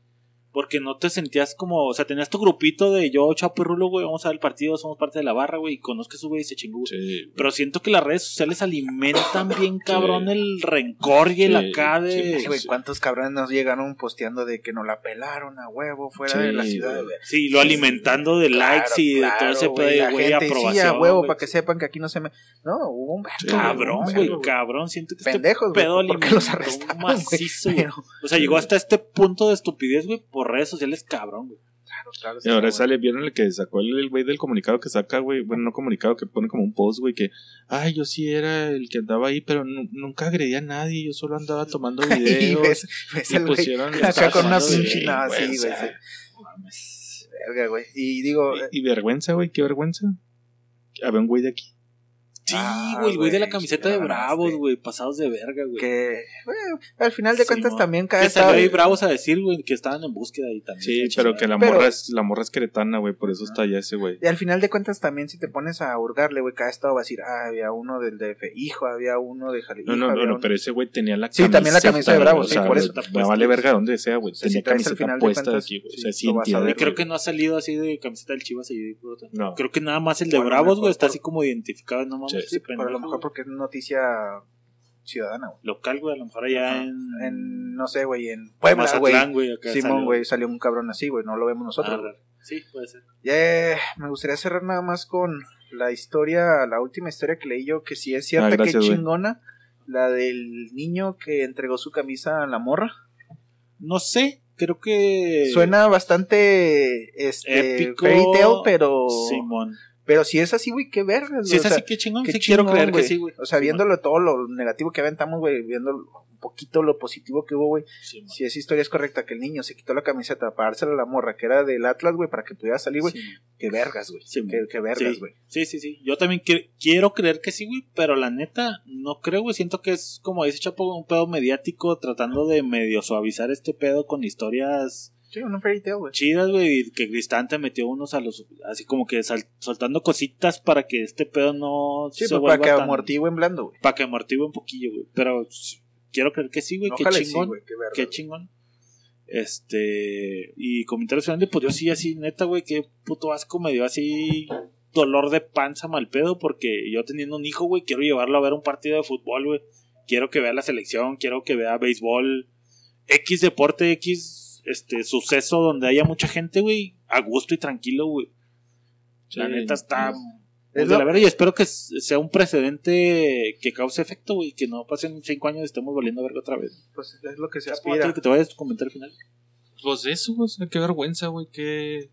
Porque no te sentías como, o sea, tenías tu grupito de yo, Chapo y Rulo, güey, vamos a ver el partido, somos parte de la barra, güey, y conozco a su güey y se chingó. Sí, Pero siento que las redes sociales alimentan bien cabrón el rencor y el acá de... güey. ¿cuántos cabrones nos llegaron posteando de que nos la pelaron a huevo fuera Sí, de la ciudad, güey. güey? Sí, lo alimentando de Claro, likes y de todo ese pedo güey, de, güey, aprobación. Sí, a huevo, güey. para que sepan que aquí no se me... No, hubo un Sí, Cabrón, güey, cabrón. Siento que Pendejos, este pedo güey, porque alimentó los arrestaron, macizo, güey. Pero, O sea, llegó hasta este punto de estupidez, güey, por redes sociales, cabrón, güey. claro, claro, Y ahora sale, ¿vieron el que sacó el güey del comunicado que saca, güey? Bueno, no comunicado, que pone como un post, güey, que, ay, yo sí era el que andaba ahí, pero nu- nunca agredía a nadie, yo solo andaba tomando Y videos. ves, ves y el güey pusieron acá con una pinche... No, güey, o sea. Verga. Y digo... eh, Y, y vergüenza, güey, qué vergüenza. Había un güey de aquí. Sí, Ah, güey, el güey de la camiseta de Bravos, güey, pasados de verga, güey. que bueno, al final de Sí, cuentas también cada Que salió ahí Bravos a decir, güey, que estaban en búsqueda ahí también. Sí, pero chingada. que la Pero- morra es, la morra es queretana, güey, por eso está allá ese güey. y al final de cuentas también si te pones a hurgarle güey cada estado va a decir ah había uno del DF hijo había uno de Jalisco No, no, no, uno- pero ese güey tenía la Sí, también la camisa de Bravos, o sí, sea, por eso. Me vale verga donde sea, güey. O sea, si Tenía camiseta puesta de cuentas, aquí, güey. O sí, sea, Y creo que no ha salido así de camiseta del Chivas ahí. No. Creo que nada más el de Bravos, güey, está así como identificado. No mames, Sí, pero a lo mejor porque es noticia ciudadana güey Local, güey, a lo mejor allá en. en no sé güey en Puebla Mazatlán, güey. Simón salió. güey salió un cabrón así güey no lo vemos nosotros Ah. Sí, puede ser. Eh, me gustaría cerrar nada más con la historia, la última historia que leí yo, que sí es cierta, Ah, gracias, que güey. chingona. La del niño que entregó su camisa a la morra. No sé, creo que. Suena bastante este, Épico. fairy tale, pero Simón. Pero si es así, güey, qué vergas. Si es así, qué chingón. qué sí, quiero chingón, creer güey. que sí, güey. O sea, viéndolo todo lo negativo que aventamos, güey, viendo un poquito lo positivo que hubo, güey. Si esa historia es correcta, que el niño se quitó la camiseta para dársela a la morra, que era del Atlas, güey, para que pudiera salir, güey. Qué vergas, güey. Qué, qué vergas, güey. Sí, sí, sí. Yo también qui- quiero creer que sí, güey. Pero la neta, no creo, güey. Siento que es como dice Chapo, un pedo mediático tratando de medio suavizar este pedo con historias Sí, un fairy tale, güey. chidas, güey. Que Cristante metió unos a los. Así como que sal- soltando cositas para que este pedo no Sí, se pues, para que tan- amortigüen blando, güey. Para que amortigue un poquillo, güey. Pero quiero creer que sí, güey. Qué sí, chingón. güey, qué vergas. Qué chingón. Este. Y comentarios finales, pues yo sí, así, neta, güey, qué puto asco me dio así dolor de panza mal pedo. Porque yo teniendo un hijo, güey, quiero llevarlo a ver un partido de fútbol, güey. Quiero que vea la selección, quiero que vea béisbol, X deporte, X este suceso donde haya mucha gente, güey, a gusto y tranquilo, güey. La neta está Es de lo- la verga y espero que sea un precedente que cause efecto, güey, que no pasen cinco años y estemos valiendo verga otra vez. Pues es lo que se aspira. que te vayas a tu comentario final. Pues eso, o sea, qué vergüenza, güey, que...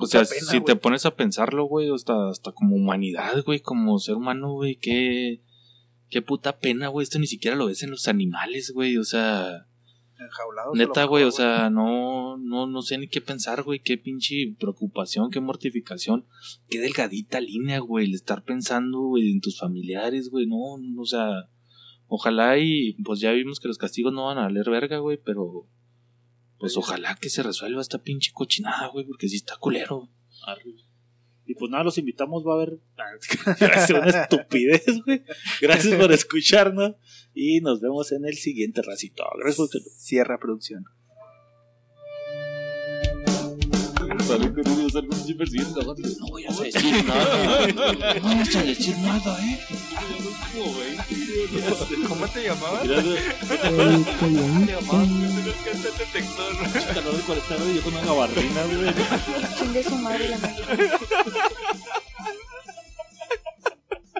O sea, pena, si te güey. pones a pensarlo, güey, hasta, hasta como humanidad, güey, como ser humano, güey, qué... Qué puta pena, güey, esto ni siquiera lo ves en los animales, güey, o sea... Enjaulados Neta, güey, o sea, no, no, no sé ni qué pensar, güey, qué pinche preocupación, qué mortificación, qué delgadita línea, güey, el estar pensando, güey, en tus familiares, güey, no, no, o sea, ojalá y, pues ya vimos que los castigos no van a valer verga, güey, pero, pues Sí. ojalá que se resuelva esta pinche cochinada, güey, porque sí está culero. Arre. Y pues nada, los invitamos, va a haber una estupidez, güey. Gracias por escucharnos y nos vemos en el siguiente racito. Gracias por. Cierra producción. Sale con persiguiendo No voy a decir nada. No vayas a decir nada, eh. ¿Cómo te llamabas? Gracias. Te llamabas detector. Calor de 40 grados y yo con una gabardina, güey. Chingue su madre la mayoría.